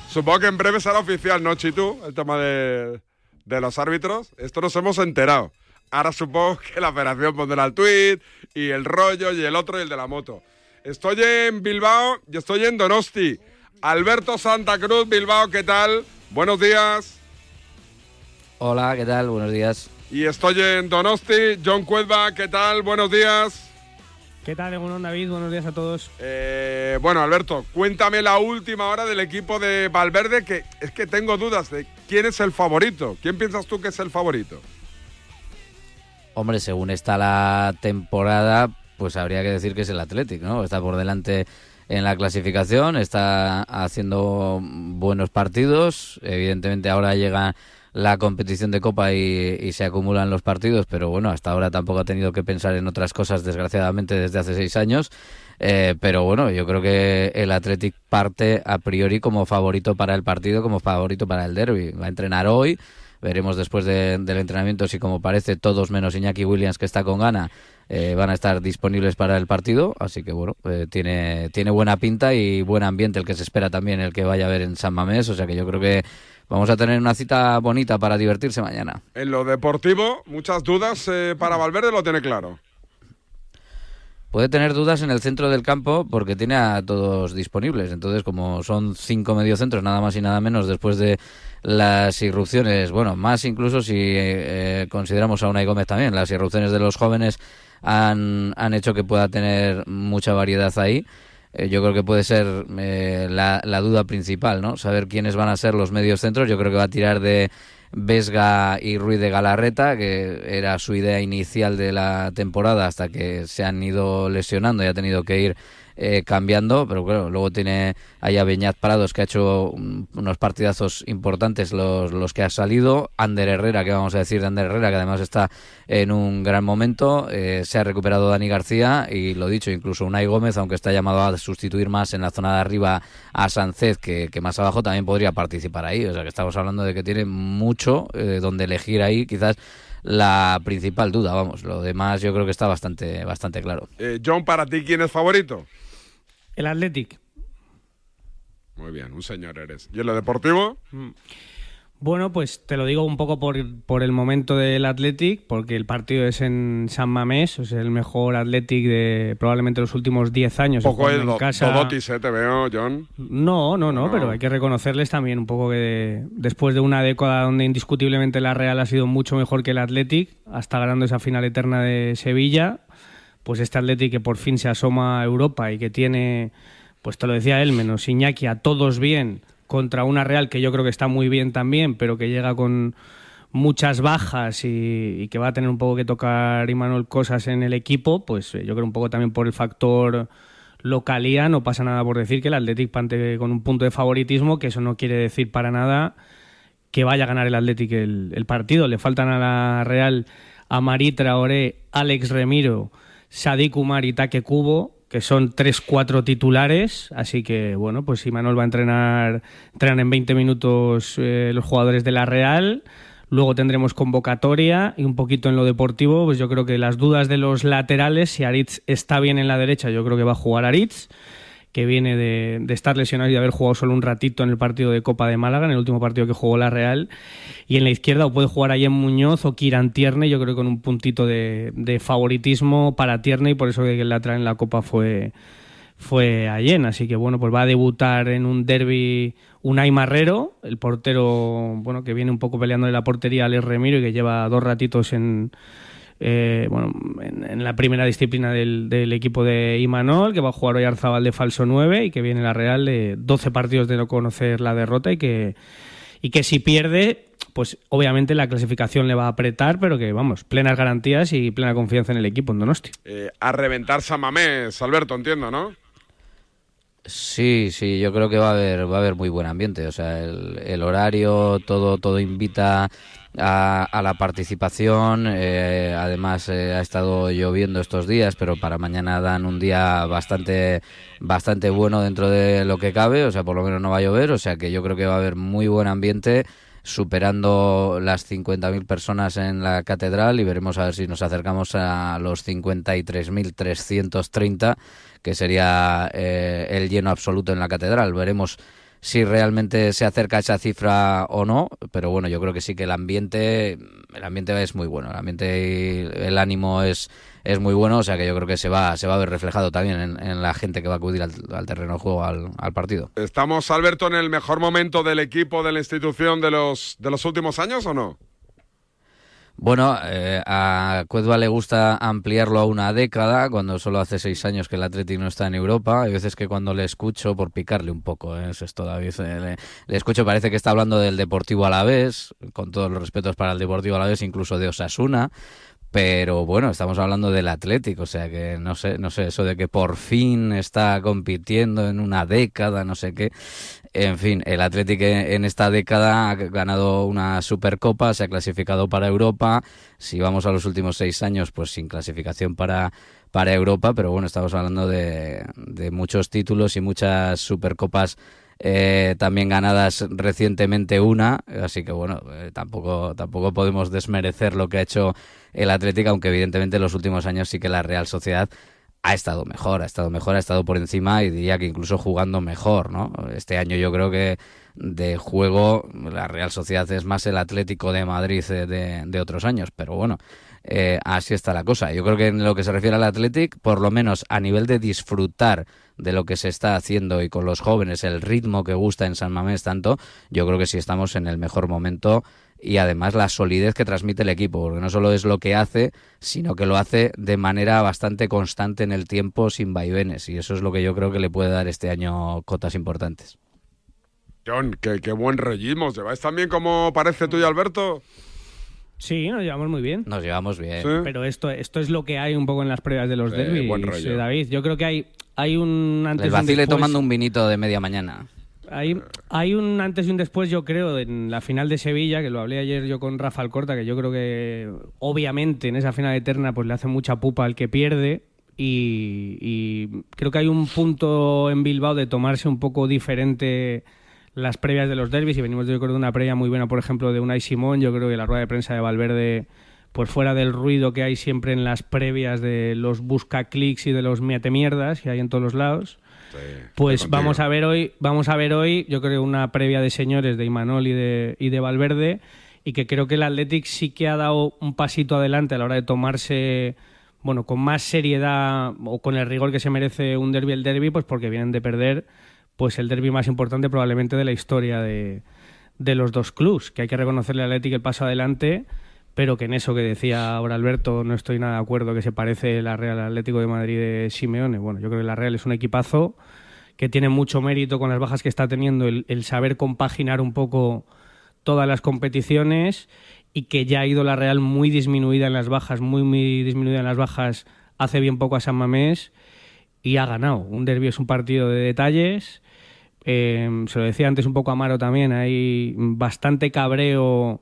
Supongo que en breve será oficial, ¿no, Chitu? El tema de, de los árbitros. Esto nos hemos enterado. Ahora supongo que la operación pondrá el tweet y el rollo y el otro y el de la moto. Estoy en Bilbao y estoy en Donosti. Alberto Santa Cruz, Bilbao, ¿qué tal? Buenos días. Hola, ¿qué tal? Buenos días. Y estoy en Donosti. John Cuedva, ¿qué tal? Buenos días. ¿Qué tal, Egunon David? Buenos días a todos. Eh, bueno, Alberto, cuéntame la última hora del equipo de Valverde, que es que tengo dudas de quién es el favorito. ¿Quién piensas tú que es el favorito? Hombre, según está la temporada, pues habría que decir que es el Athletic, ¿no? Está por delante en la clasificación, está haciendo buenos partidos. Evidentemente ahora llega la competición de Copa y, y se acumulan los partidos, pero bueno, hasta ahora tampoco ha tenido que pensar en otras cosas, desgraciadamente, desde hace seis años. Eh, pero bueno, yo creo que el Athletic parte a priori como favorito para el partido, como favorito para el derby. Va a entrenar hoy. Veremos después de- del entrenamiento si, como parece, todos menos Iñaki Williams, que está con gana, eh, van a estar disponibles para el partido. Así que, bueno, eh, tiene, tiene buena pinta y buen ambiente el que se espera también el que vaya a ver en San Mamés. O sea que yo creo que vamos a tener una cita bonita para divertirse mañana. En lo deportivo, muchas dudas eh, para Valverde, lo tiene claro. Puede tener dudas en el centro del campo porque tiene a todos disponibles. Entonces, como son cinco mediocentros, nada más y nada menos, después de las irrupciones, bueno, más incluso si eh, consideramos a Unai Gómez también, las irrupciones de los jóvenes han, han hecho que pueda tener mucha variedad ahí. Eh, yo creo que puede ser eh, la, la duda principal, ¿no? Saber quiénes van a ser los medios centros. Yo creo que va a tirar de Vesga y Ruiz de Galarreta, que era su idea inicial de la temporada hasta que se han ido lesionando y ha tenido que ir eh, cambiando, pero claro, luego tiene ahí a Beñat Prados que ha hecho un- unos partidazos importantes los, los que ha salido, Ander Herrera, que vamos a decir de Ander Herrera, que además está en un gran momento, eh, se ha recuperado Dani García y lo dicho, incluso Unai Gómez, aunque está llamado a sustituir más en la zona de arriba a Sánchez que, que más abajo, también podría participar ahí, o sea que estamos hablando de que tiene mucho eh, donde elegir ahí, quizás la principal duda, vamos, lo demás yo creo que está bastante, bastante claro. Eh, John, para ti, ¿quién es favorito? El Athletic. Muy bien, un señor eres. ¿Y en lo deportivo? Bueno, pues te lo digo un poco por, por el momento del Athletic, porque el partido es en San Mamés, es el mejor Athletic de probablemente los últimos 10 años. Un poco el en casa. Dodotis, eh, te veo, John. No, no, no, No. pero hay que reconocerles también un poco que después de una década donde indiscutiblemente la Real ha sido mucho mejor que el Athletic, hasta ganando esa final eterna de Sevilla, pues este Athletic que por fin se asoma a Europa y que tiene, pues te lo decía él, menos Iñaki, a todos bien, contra una Real que yo creo que está muy bien también, pero que llega con muchas bajas y, y que va a tener un poco que tocar Imanol cosas en el equipo, pues eh, yo creo un poco también por el factor localía, no pasa nada por decir que el Athletic pante con un punto de favoritismo, que eso no quiere decir para nada que vaya a ganar el Athletic el, el partido. Le faltan a la Real a Marí Traoré, Alex Remiro, Sadik Umar y Take Kubo, que son 3-4 titulares. Así que, bueno, pues si Manuel va a entrenar, entrenan en 20 minutos eh, los jugadores de la Real. Luego tendremos convocatoria y un poquito en lo deportivo, pues yo creo que las dudas de los laterales, si Aritz está bien en la derecha, yo creo que va a jugar Aritz que viene de, de estar lesionado y de haber jugado solo un ratito en el partido de Copa de Málaga, en el último partido que jugó la Real. Y en la izquierda o puede jugar Ayem Muñoz o Kiran Tierne, yo creo que con un puntito de, de favoritismo para Tierne y por eso que el lateral en la Copa fue, fue Allen. Así que bueno, pues va a debutar en un derby Unai Marrero, el portero bueno que viene un poco peleando en la portería Alex Remiro y que lleva dos ratitos en, eh, bueno, en, en la primera disciplina del, del equipo de Imanol, que va a jugar hoy Arzabal de falso 9 y que viene la Real de 12 partidos de no conocer la derrota y que, y que si pierde, pues obviamente la clasificación le va a apretar, pero que vamos, plenas garantías y plena confianza en el equipo en Donosti. Eh, a reventar San Mamés, Alberto, entiendo, ¿no? Sí, sí, yo creo que va a haber, va a haber muy buen ambiente. O sea, el, el horario, todo, todo invita a, a la participación. eh, además, eh, ha estado lloviendo estos días, pero para mañana dan un día bastante, bastante bueno dentro de lo que cabe. O sea, por lo menos no va a llover. O sea, que yo creo que va a haber muy buen ambiente superando las 50.000 personas en la catedral y veremos a ver si nos acercamos a los 53.330 que sería eh, el lleno absoluto en la catedral. Veremos si realmente se acerca a esa cifra o no, pero bueno, yo creo que sí que el ambiente, el ambiente es muy bueno, el ambiente y el ánimo es, es muy bueno, o sea que yo creo que se va, se va a ver reflejado también en, en la gente que va a acudir al, terreno de juego, al, al partido. ¿Estamos, Alberto, en el mejor momento del equipo, de la institución de los, de los últimos años o no? Bueno, eh, a Cuedva le gusta ampliarlo a una década, cuando solo hace seis años que el Atlético no está en Europa. Hay veces que cuando le escucho, por picarle un poco, ¿eh? es todavía, le, le escucho, parece que está hablando del Deportivo Alavés, con todos los respetos para el Deportivo Alavés, incluso de Osasuna. Pero bueno, estamos hablando del Atlético, o sea que no sé, no sé, eso de que por fin está compitiendo en una década, no sé qué. En fin, el Atlético en esta década ha ganado una Supercopa, se ha clasificado para Europa. Si vamos a los últimos seis años, pues sin clasificación para, para Europa, pero bueno, estamos hablando de, de muchos títulos y muchas Supercopas eh, también ganadas recientemente una, así que bueno, eh, tampoco, tampoco podemos desmerecer lo que ha hecho el Atlético, aunque evidentemente en los últimos años sí que la Real Sociedad ha estado mejor, ha estado mejor, ha estado por encima y diría que incluso jugando mejor, ¿no? Este año yo creo que de juego la Real Sociedad es más el Atlético de Madrid de, de, de otros años, pero bueno, eh, así está la cosa. Yo creo que en lo que se refiere al Athletic, por lo menos a nivel de disfrutar de lo que se está haciendo y con los jóvenes, el ritmo que gusta en San Mamés tanto, yo creo que sí estamos en el mejor momento y además la solidez que transmite el equipo, porque no solo es lo que hace, sino que lo hace de manera bastante constante en el tiempo, sin vaivenes, y eso es lo que yo creo que le puede dar este año cotas importantes. John, qué, qué buen rellismo. ¿Lleváis también como parece tú y Alberto? Sí, nos llevamos muy bien. Nos llevamos bien. Pero esto, esto es lo que hay un poco en las pruebas de los Sí, derbis, buen rollo. eh, David. Yo creo que hay, hay un antes un vacile después. tomando un vinito de media mañana. Hay, hay un antes y un después, yo creo, en la final de Sevilla, que lo hablé ayer yo con Rafa Alcorta, que yo creo que obviamente en esa final eterna pues le hace mucha pupa al que pierde. Y, y creo que hay un punto en Bilbao de tomarse un poco diferente las previas de los derbis y venimos yo creo de una previa muy buena, por ejemplo, de Unai Simón. Yo creo que la rueda de prensa de Valverde, pues fuera del ruido que hay siempre en las previas de los busca clics y de los miete mierdas que hay en todos los lados. Pues vamos a ver hoy, vamos a ver hoy, yo creo una previa de señores de Imanol y de, y de Valverde, y que creo que el Athletic sí que ha dado un pasito adelante a la hora de tomarse, bueno, con más seriedad o con el rigor que se merece un derby el derby, pues porque vienen de perder pues el derby más importante probablemente de la historia de, de los dos clubs, que hay que reconocerle al Athletic el paso adelante, pero que en eso que decía ahora Alberto no estoy nada de acuerdo que se parece la Real Atlético de Madrid de Simeone. Bueno, yo creo que la Real es un equipazo que tiene mucho mérito con las bajas que está teniendo el, saber compaginar un poco todas las competiciones y que ya ha ido la Real muy disminuida en las bajas, muy, muy disminuida en las bajas hace bien poco a San Mamés y ha ganado. Un derbi es un partido de detalles. Eh, se lo decía antes un poco a también, hay bastante cabreo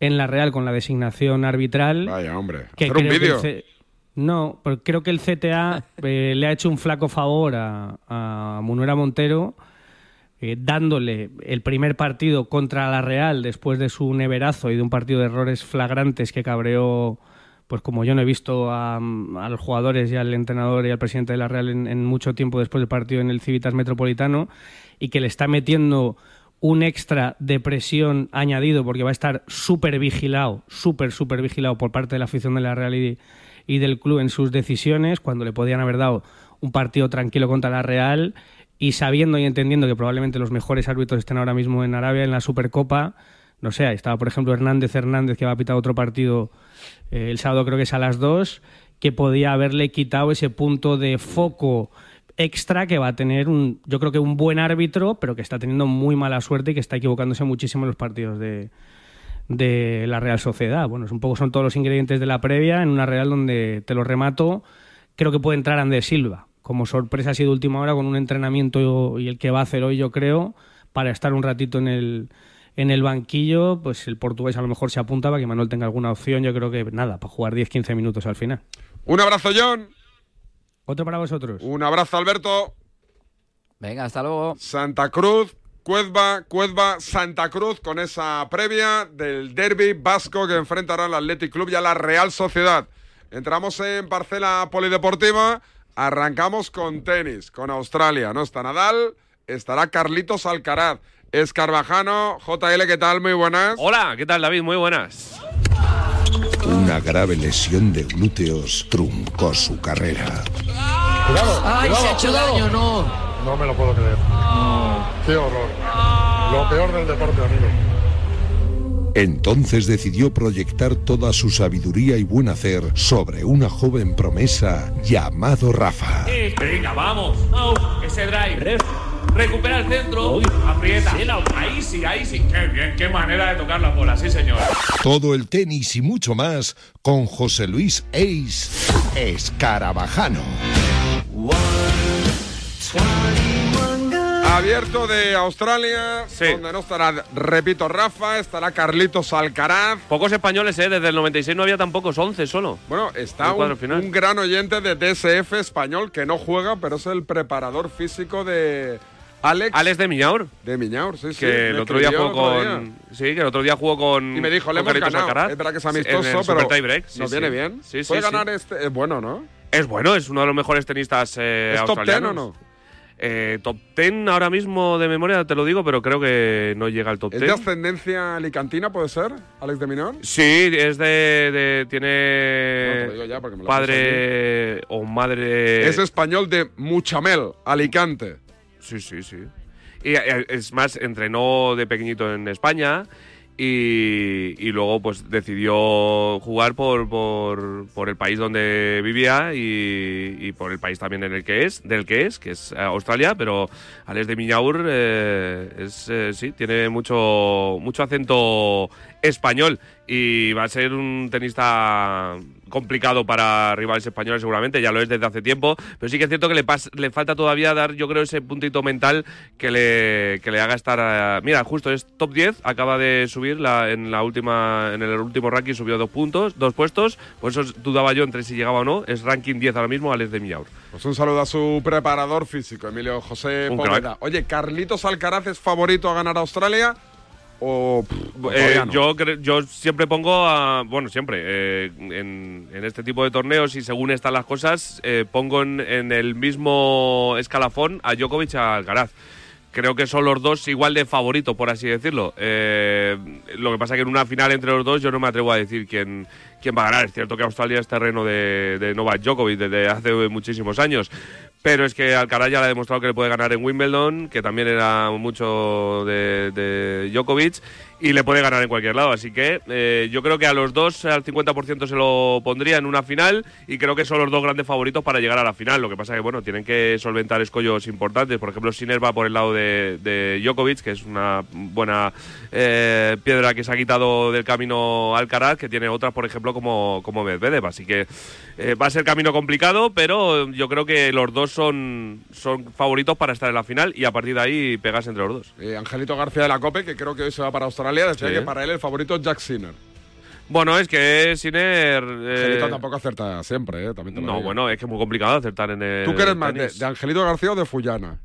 en la Real con la designación arbitral. Vaya, hombre. que Hacer un que vídeo. No, pero creo que el CTA eh, le ha hecho un flaco favor a, a Munuera Montero eh, dándole el primer partido contra la Real después de su neverazo y de un partido de errores flagrantes que cabreó, pues como yo no he visto a, a los jugadores y al entrenador y al presidente de la Real en, en mucho tiempo después del partido en el Civitas Metropolitano y que le está metiendo un extra de presión añadido porque va a estar súper vigilado, súper, súper vigilado por parte de la afición de la Real y, del club en sus decisiones, cuando le podían haber dado un partido tranquilo contra la Real y sabiendo y entendiendo que probablemente los mejores árbitros estén ahora mismo en Arabia en la Supercopa. No sé, estaba por ejemplo Hernández Hernández que va a pitar otro partido eh, el sábado creo que es a las 2, que podía haberle quitado ese punto de foco extra que va a tener un, yo creo que un buen árbitro, pero que está teniendo muy mala suerte y que está equivocándose muchísimo en los partidos de, de la Real Sociedad. Bueno, es un poco son todos los ingredientes de la previa en una Real donde te lo remato, creo que puede entrar Andrés Silva. Como sorpresa ha sido última hora con un entrenamiento y el que va a hacer hoy, yo creo, para estar un ratito en el, en el banquillo, pues el portugués a lo mejor se apunta para que Manuel tenga alguna opción. Yo creo que nada, para jugar 10-15 minutos al final. Un abrazo, John. Otro para vosotros. Un abrazo, Alberto. Venga, hasta luego. Santa Cruz, Cuezba, Cuezba, Santa Cruz con esa previa del derby vasco que enfrentará al Athletic Club y a la Real Sociedad. Entramos en parcela polideportiva, arrancamos con tenis, con Australia. No está Nadal, estará Carlitos Alcaraz. Es Carvajano, JL, ¿qué tal? Muy buenas. Hola, ¿qué tal David? Muy buenas. Una grave lesión de glúteos truncó su carrera. Cuidado, Ay, cuidado, se ha hecho cuidado. daño, no. No me lo puedo creer. Qué horror. Lo peor del deporte, amigo. Entonces decidió proyectar toda su sabiduría y buen hacer sobre una joven promesa llamado Rafa. Venga, vamos. ese drive. Recupera el centro. aprieta. Ahí sí, ahí sí. Qué bien, qué manera de tocar la bola, sí, señor. Todo el tenis y mucho más con José Luis Ace Escarabajano. Abierto de Australia, donde no estará, repito, Rafa, estará Carlitos Alcaraz. Pocos españoles, ¿eh? Desde el 96 no había tan pocos, 11 solo. Bueno, está un gran oyente de DSF español que no juega, pero es el preparador físico de Alex. Alex de Miñaur. De Miñaur, sí, sí. Que el otro día jugó día. con. Sí, que el otro día jugó con. Y me dijo, le hemos ganado. Alcaraz. Es verdad que es amistoso, pero sí, nos sí. viene bien. Sí, sí, Puede ganar este, es bueno, ¿no? Es bueno, es uno de los mejores tenistas eh, ¿Es top 10 australianos. o no? Eh, top 10 ahora mismo de memoria te lo digo, pero creo que no llega al top ¿Es 10. de ascendencia alicantina, puede ser? Alex de Minor. Sí, es de. de- tiene. No, te lo digo ya porque me lo padre o madre. Es español de Muchamel, Alicante. Sí, sí, sí. Y eh, es más, entrenó de pequeñito en España y, luego pues decidió jugar por, por, el país donde vivía y, por el país también en el que es, del que es, que es eh, Australia, pero Alex de Miñaur eh, es, sí, tiene mucho, mucho acento español y va a ser un tenista complicado para rivales españoles seguramente, ya lo es desde hace tiempo, pero sí que es cierto que le, pas- le falta todavía dar, yo creo, ese puntito mental que le, que le haga estar... eh, mira, justo es top 10, acaba de subir la, en la última en el último ranking, subió dos puntos, dos puestos, por eso dudaba yo entre si llegaba o no, es ranking 10 ahora mismo, Alex de Millaur. Pues un saludo a su preparador físico, Emilio José. Oye, ¿Carlitos Alcaraz es favorito a ganar a Australia? ¿O Eh, yo, yo siempre pongo a. Bueno, siempre. eh, en, en este tipo de torneos y según están las cosas, eh, pongo en, en el mismo escalafón a Djokovic y a Alcaraz. Creo que son los dos igual de favoritos, por así decirlo. Eh, lo que pasa que en una final entre los dos yo no me atrevo a decir quién, quién va a ganar. Es cierto que Australia es terreno de, de Novak Djokovic desde hace muchísimos años. Pero es que Alcaraz ya le ha demostrado que le puede ganar en Wimbledon, que también era mucho de, de Djokovic, y le puede ganar en cualquier lado. Así que eh, yo creo que a los dos, al 50% se lo pondría en una final, y creo que son los dos grandes favoritos para llegar a la final. Lo que pasa que, bueno, tienen que solventar escollos importantes. Por ejemplo, Sinner va por el lado de, de Djokovic, que es una buena eh, piedra que se ha quitado del camino Alcaraz, que tiene otras, por ejemplo, como, como Medvedev. Así que eh, va a ser camino complicado, pero yo creo que los dos son, son favoritos para estar en la final y a partir de ahí pegarse entre los dos. Eh, Angelito García de la Cope, que creo que hoy se va para Australia, decía Sí. que para él el favorito es Jack Sinner. Bueno, es que Sinner... eh, Angelito tampoco acerta siempre, eh, también te lo no, digo. bueno, es que es muy complicado acertar en el ¿Tú qué eres más, de, de Angelito García o de Fullana?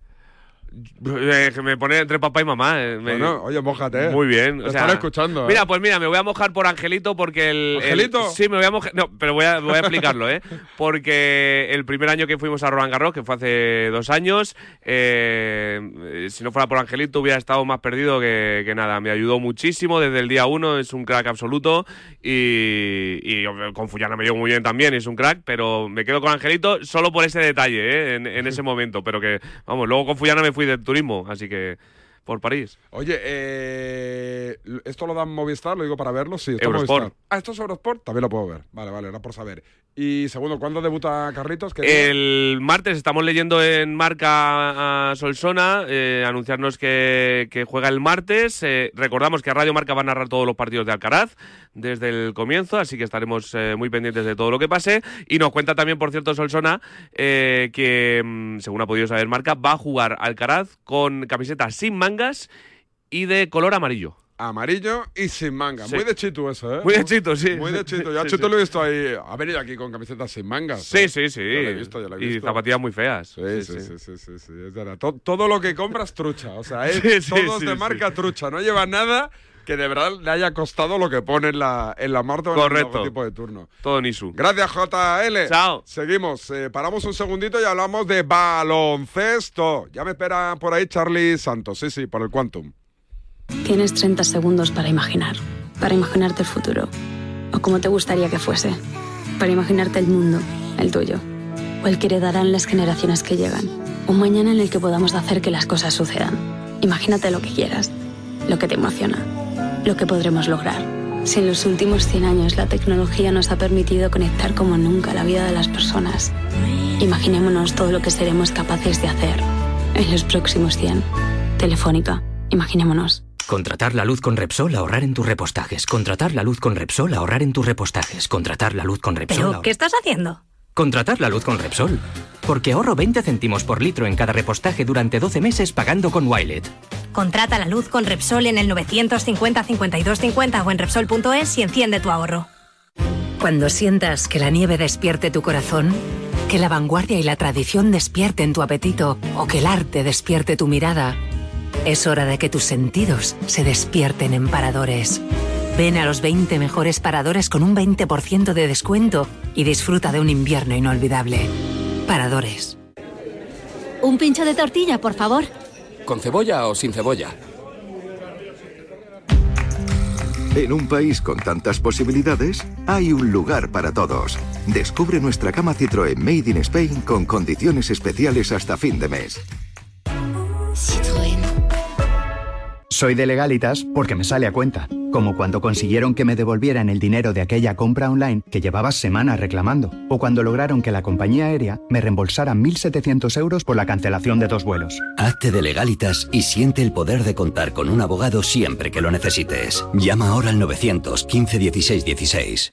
Eh, que me pone entre papá y mamá. eh, me- Bueno, oye, mójate. Muy bien. Te o sea, están escuchando, ¿eh? Mira, pues mira, me voy a mojar por Angelito porque el. el- ¿Angelito? sí, me voy a mojar. No, pero voy a, voy a explicarlo, ¿eh? Porque el primer año que fuimos a Roland Garros, que fue hace dos años, eh, si no fuera por Angelito hubiera estado más perdido que, que nada. Me ayudó muchísimo desde el día uno, es un crack absoluto. Y, y con Fullana me llevo muy bien también, es un crack, pero me quedo con Angelito solo por ese detalle, ¿eh? En, en ese momento. Pero que, vamos, luego con Fullana me fui de turismo, así que. Por París. Oye, eh, ¿esto lo dan Movistar? Lo digo para verlo, sí. Esto es Eurosport. Movistar. Ah, ¿esto es Eurosport? También lo puedo ver. Vale, vale, era por saber. Y segundo, ¿cuándo debuta día? El martes estamos leyendo en Marca a Solsona eh, anunciarnos que, que juega el martes. Eh, recordamos que Radio Marca va a narrar todos los partidos de Alcaraz desde el comienzo, así que estaremos eh, muy pendientes de todo lo que pase. Y nos cuenta también, por cierto, Solsona, eh, que mm, según ha podido saber Marca, va a jugar Alcaraz con camiseta sin mangas y de color amarillo. Amarillo y sin manga. Sí. Muy de chito eso, ¿eh? Muy de chito, sí. Muy de chito. Yo a Sí, Chito sí. lo he visto ahí. Ha venido aquí con camisetas sin mangas. Sí, ¿eh? sí, sí. Yo lo he visto, yo lo he Y zapatillas muy feas. Sí, sí, sí, sí, sí, sí, todo lo que compras trucha, o sea, es Sí, sí, todo sí, de sí. marca trucha, no lleva nada que de verdad le haya costado lo que pone en la, en la marca o en el Correcto. logotipo de turno. Todo Nisu. Gracias, JL. Chao. Seguimos, eh, paramos un segundito y hablamos de baloncesto. Ya me espera por ahí Charlie Santos, sí, sí, por el Quantum. Tienes 30 segundos para imaginar, para imaginarte el futuro, o como te gustaría que fuese, para imaginarte el mundo, el tuyo, o el que heredarán las generaciones que llegan, un mañana en el que podamos hacer que las cosas sucedan. Imagínate lo que quieras, lo que te emociona, lo que podremos lograr. Si en los últimos 100 años la tecnología nos ha permitido conectar como nunca la vida de las personas, imaginémonos todo lo que seremos capaces de hacer en los próximos 100. Telefónica, imaginémonos. Contratar la luz con Repsol, ahorrar en tus repostajes. Contratar la luz con Repsol, ahorrar en tus repostajes. Contratar la luz con Repsol. ¿Pero qué estás haciendo? Contratar la luz con Repsol. Porque ahorro 20 céntimos por litro en cada repostaje durante 12 meses pagando con Wilet. Contrata la luz con Repsol en el 950 52 50 o en Repsol.es y enciende tu ahorro. Cuando sientas que la nieve despierte tu corazón, que la vanguardia y la tradición despierten tu apetito o que el arte despierte tu mirada, es hora de que tus sentidos se despierten en paradores. Ven a los 20 mejores paradores con un 20% de descuento y disfruta de un invierno inolvidable. Paradores. Un pincho de tortilla, por favor. ¿Con cebolla o sin cebolla? En un país con tantas posibilidades, hay un lugar para todos. Descubre nuestra cama Citroën Made in Spain con condiciones especiales hasta fin de mes. Soy de legalitas porque me sale a cuenta, como cuando consiguieron que me devolvieran el dinero de aquella compra online que llevaba semanas reclamando, o cuando lograron que la compañía aérea me reembolsara 1.700 euros por la cancelación de dos vuelos. Hazte de legalitas y siente el poder de contar con un abogado siempre que lo necesites. Llama ahora al 915 16 16.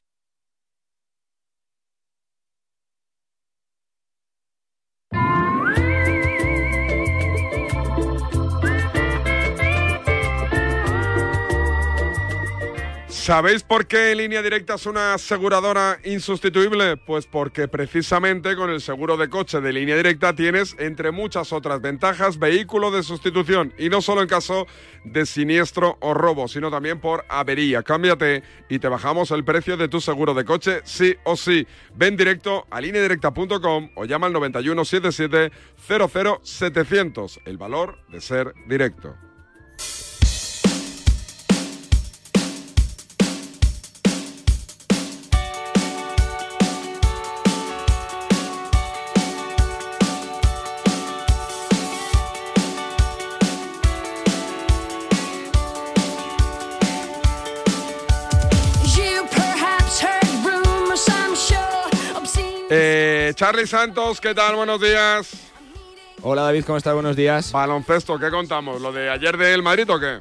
¿Sabéis por qué Línea Directa es una aseguradora insustituible? Pues porque precisamente con el seguro de coche de Línea Directa tienes, entre muchas otras ventajas, vehículo de sustitución. Y no solo en caso de siniestro o robo, sino también por avería. Cámbiate y te bajamos el precio de tu seguro de coche, sí o sí. Ven directo a lineadirecta.com o llama al 9177 00700. El valor de ser directo. Charlie Santos, ¿qué tal? Buenos días. Hola David, ¿cómo estás? Buenos días. Baloncesto, ¿qué contamos? ¿Lo de ayer del Madrid o qué?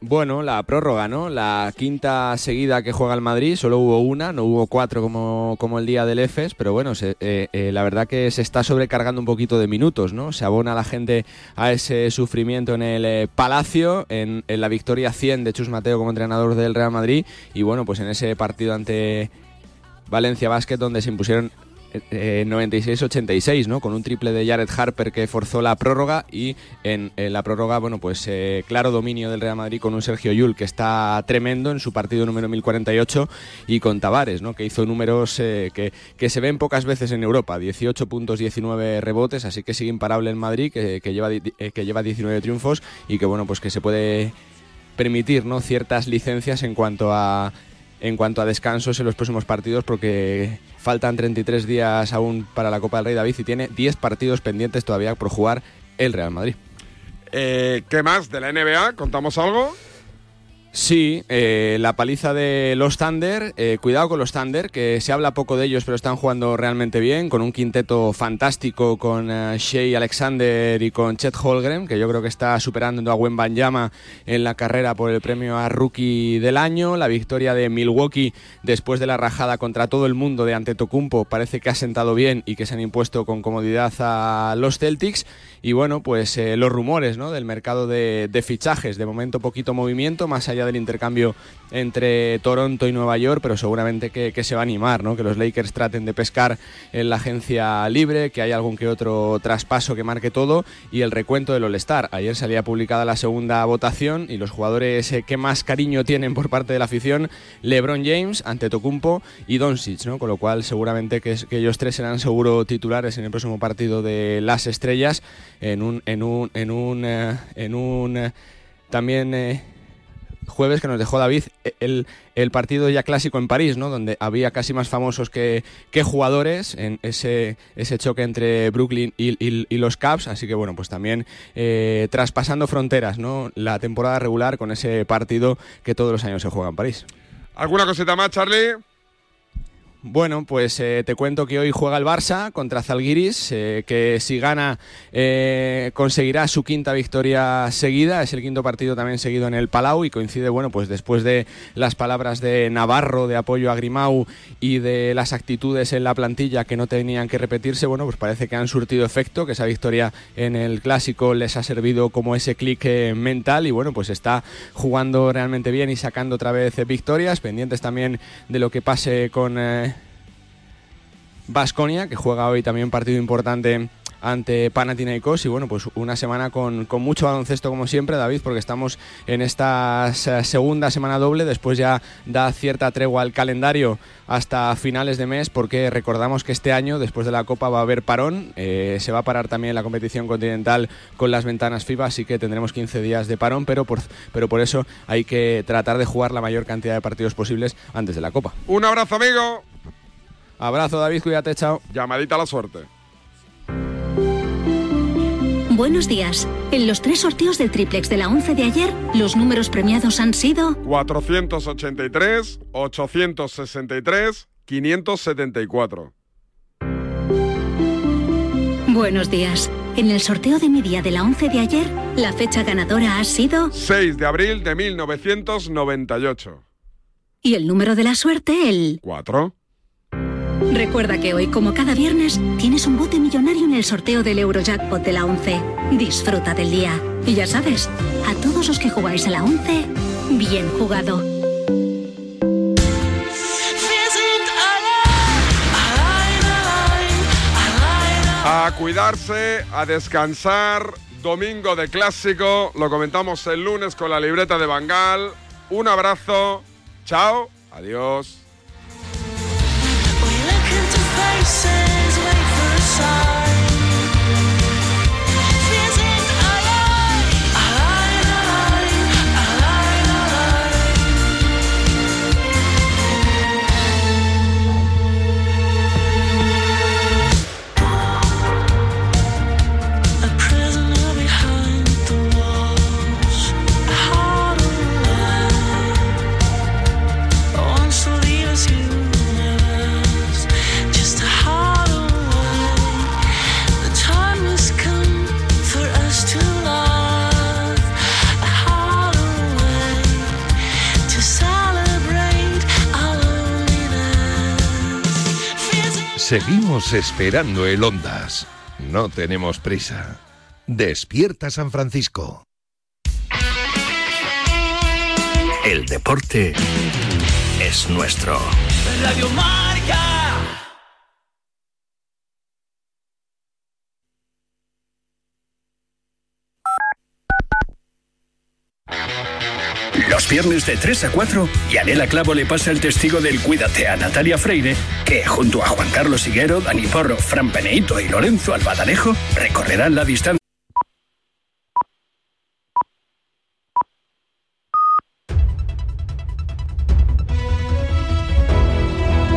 Bueno, la prórroga, ¿no? La quinta seguida que juega el Madrid, solo hubo una, no hubo cuatro como, como el día del EFES, pero bueno, se- eh, eh, la verdad que se está sobrecargando un poquito de minutos, ¿no? Se abona la gente a ese sufrimiento en el eh, Palacio, en, en la victoria 100 de Chus Mateo como entrenador del Real Madrid, y bueno, pues en ese partido ante Valencia Basket donde se impusieron eh, 96-86, ¿no? Con un triple de Jared Harper que forzó la prórroga y en, en la prórroga, bueno, pues eh, claro dominio del Real Madrid con un Sergio Yul que está tremendo en su partido número 1048 y con Tavares, ¿no? Que hizo números eh, que, que se ven pocas veces en Europa, 18 puntos, 19 rebotes, así que sigue imparable en Madrid, que, que lleva, eh, que lleva 19 triunfos y que, bueno, pues que se puede permitir, ¿no? Ciertas licencias en cuanto a en cuanto a descansos en los próximos partidos porque faltan 33 días aún para la Copa del Rey David y tiene 10 partidos pendientes todavía por jugar el Real Madrid. Eh, ¿Qué más de la NBA? ¿Contamos algo? Sí, eh, la paliza de los Thunder, eh, cuidado con los Thunder, que se habla poco de ellos, pero están jugando realmente bien, con un quinteto fantástico con eh, Shea Alexander y con Chet Holgren, que yo creo que está superando a Gwen Banyama en la carrera por el premio a Rookie del Año. La victoria de Milwaukee después de la rajada contra todo el mundo de Antetokounmpo parece que ha sentado bien y que se han impuesto con comodidad a los Celtics. Y bueno, pues eh, los rumores ¿no? del mercado de, fichajes. De momento poquito movimiento, más allá del intercambio entre Toronto y Nueva York, pero seguramente que, que se va a animar, ¿no? que los Lakers traten de pescar en la agencia libre, que hay algún que otro traspaso que marque todo y el recuento del All-Star. Ayer salía publicada la segunda votación y los jugadores eh, que más cariño tienen por parte de la afición, LeBron James, Antetokounmpo y Doncic, ¿no? con lo cual seguramente que, que ellos tres serán seguro titulares en el próximo partido de las estrellas en un en un en un eh, en un eh, también eh, jueves que nos dejó David el, el partido ya clásico en París, ¿no? Donde había casi más famosos que, que jugadores en ese, ese choque entre Brooklyn y, y- los Cavs. Así que bueno, pues también traspasando fronteras, ¿no? La temporada regular con ese partido que todos los años se juega en París. ¿Alguna cosita más, Charlie? Bueno, pues eh, te cuento que hoy juega el Barça contra Zalgiris, eh, que si gana eh, conseguirá su quinta victoria seguida, es el quinto partido también seguido en el Palau y coincide, bueno, pues después de las palabras de Navarro de apoyo a Grimau y de las actitudes en la plantilla que no tenían que repetirse, bueno, pues parece que han surtido efecto, que esa victoria en el Clásico les ha servido como ese clic eh, mental y bueno, pues está jugando realmente bien y sacando otra vez eh, victorias, pendientes también de lo que pase con... Basconia, que juega hoy también partido importante ante Panathinaikos y bueno, pues una semana con, con mucho baloncesto como siempre, David, porque estamos en esta se- segunda semana doble, después ya da cierta tregua al calendario hasta finales de mes, porque recordamos que este año, después de la Copa, va a haber parón, eh, se va a parar también la competición continental con las ventanas FIBA, así que tendremos 15 días de parón, pero por, pero por eso hay que tratar de jugar la mayor cantidad de partidos posibles antes de la Copa. Un abrazo, amigo. Abrazo, David, cuídate, chao. Llamadita a la suerte. Buenos días. En los tres sorteos del triplex de la 11 de ayer, los números premiados han sido 483, 863, 574. Buenos días. En el sorteo de mi día de la 11 de ayer, la fecha ganadora ha sido 6 de abril de 1998. y el número de la suerte el 4. Recuerda que hoy, como cada viernes, tienes un bote millonario en el sorteo del Eurojackpot de la 11. Disfruta del día. Y ya sabes, a todos los que jugáis a la 11, bien jugado. A cuidarse, a descansar. Domingo de clásico. Lo comentamos el lunes con la libreta de Bangal. Un abrazo. Chao. Adiós. Sins wait for a sign. Seguimos esperando el Ondas. No tenemos prisa. Despierta San Francisco. El deporte es nuestro. Radio Marca. Viernes de 3 a 4, Yanela Clavo le pasa el testigo del Cuídate a Natalia Freire, que junto a Juan Carlos Higuero, Dani Porro, Fran Peneito y Lorenzo Albadalejo recorrerán la distancia.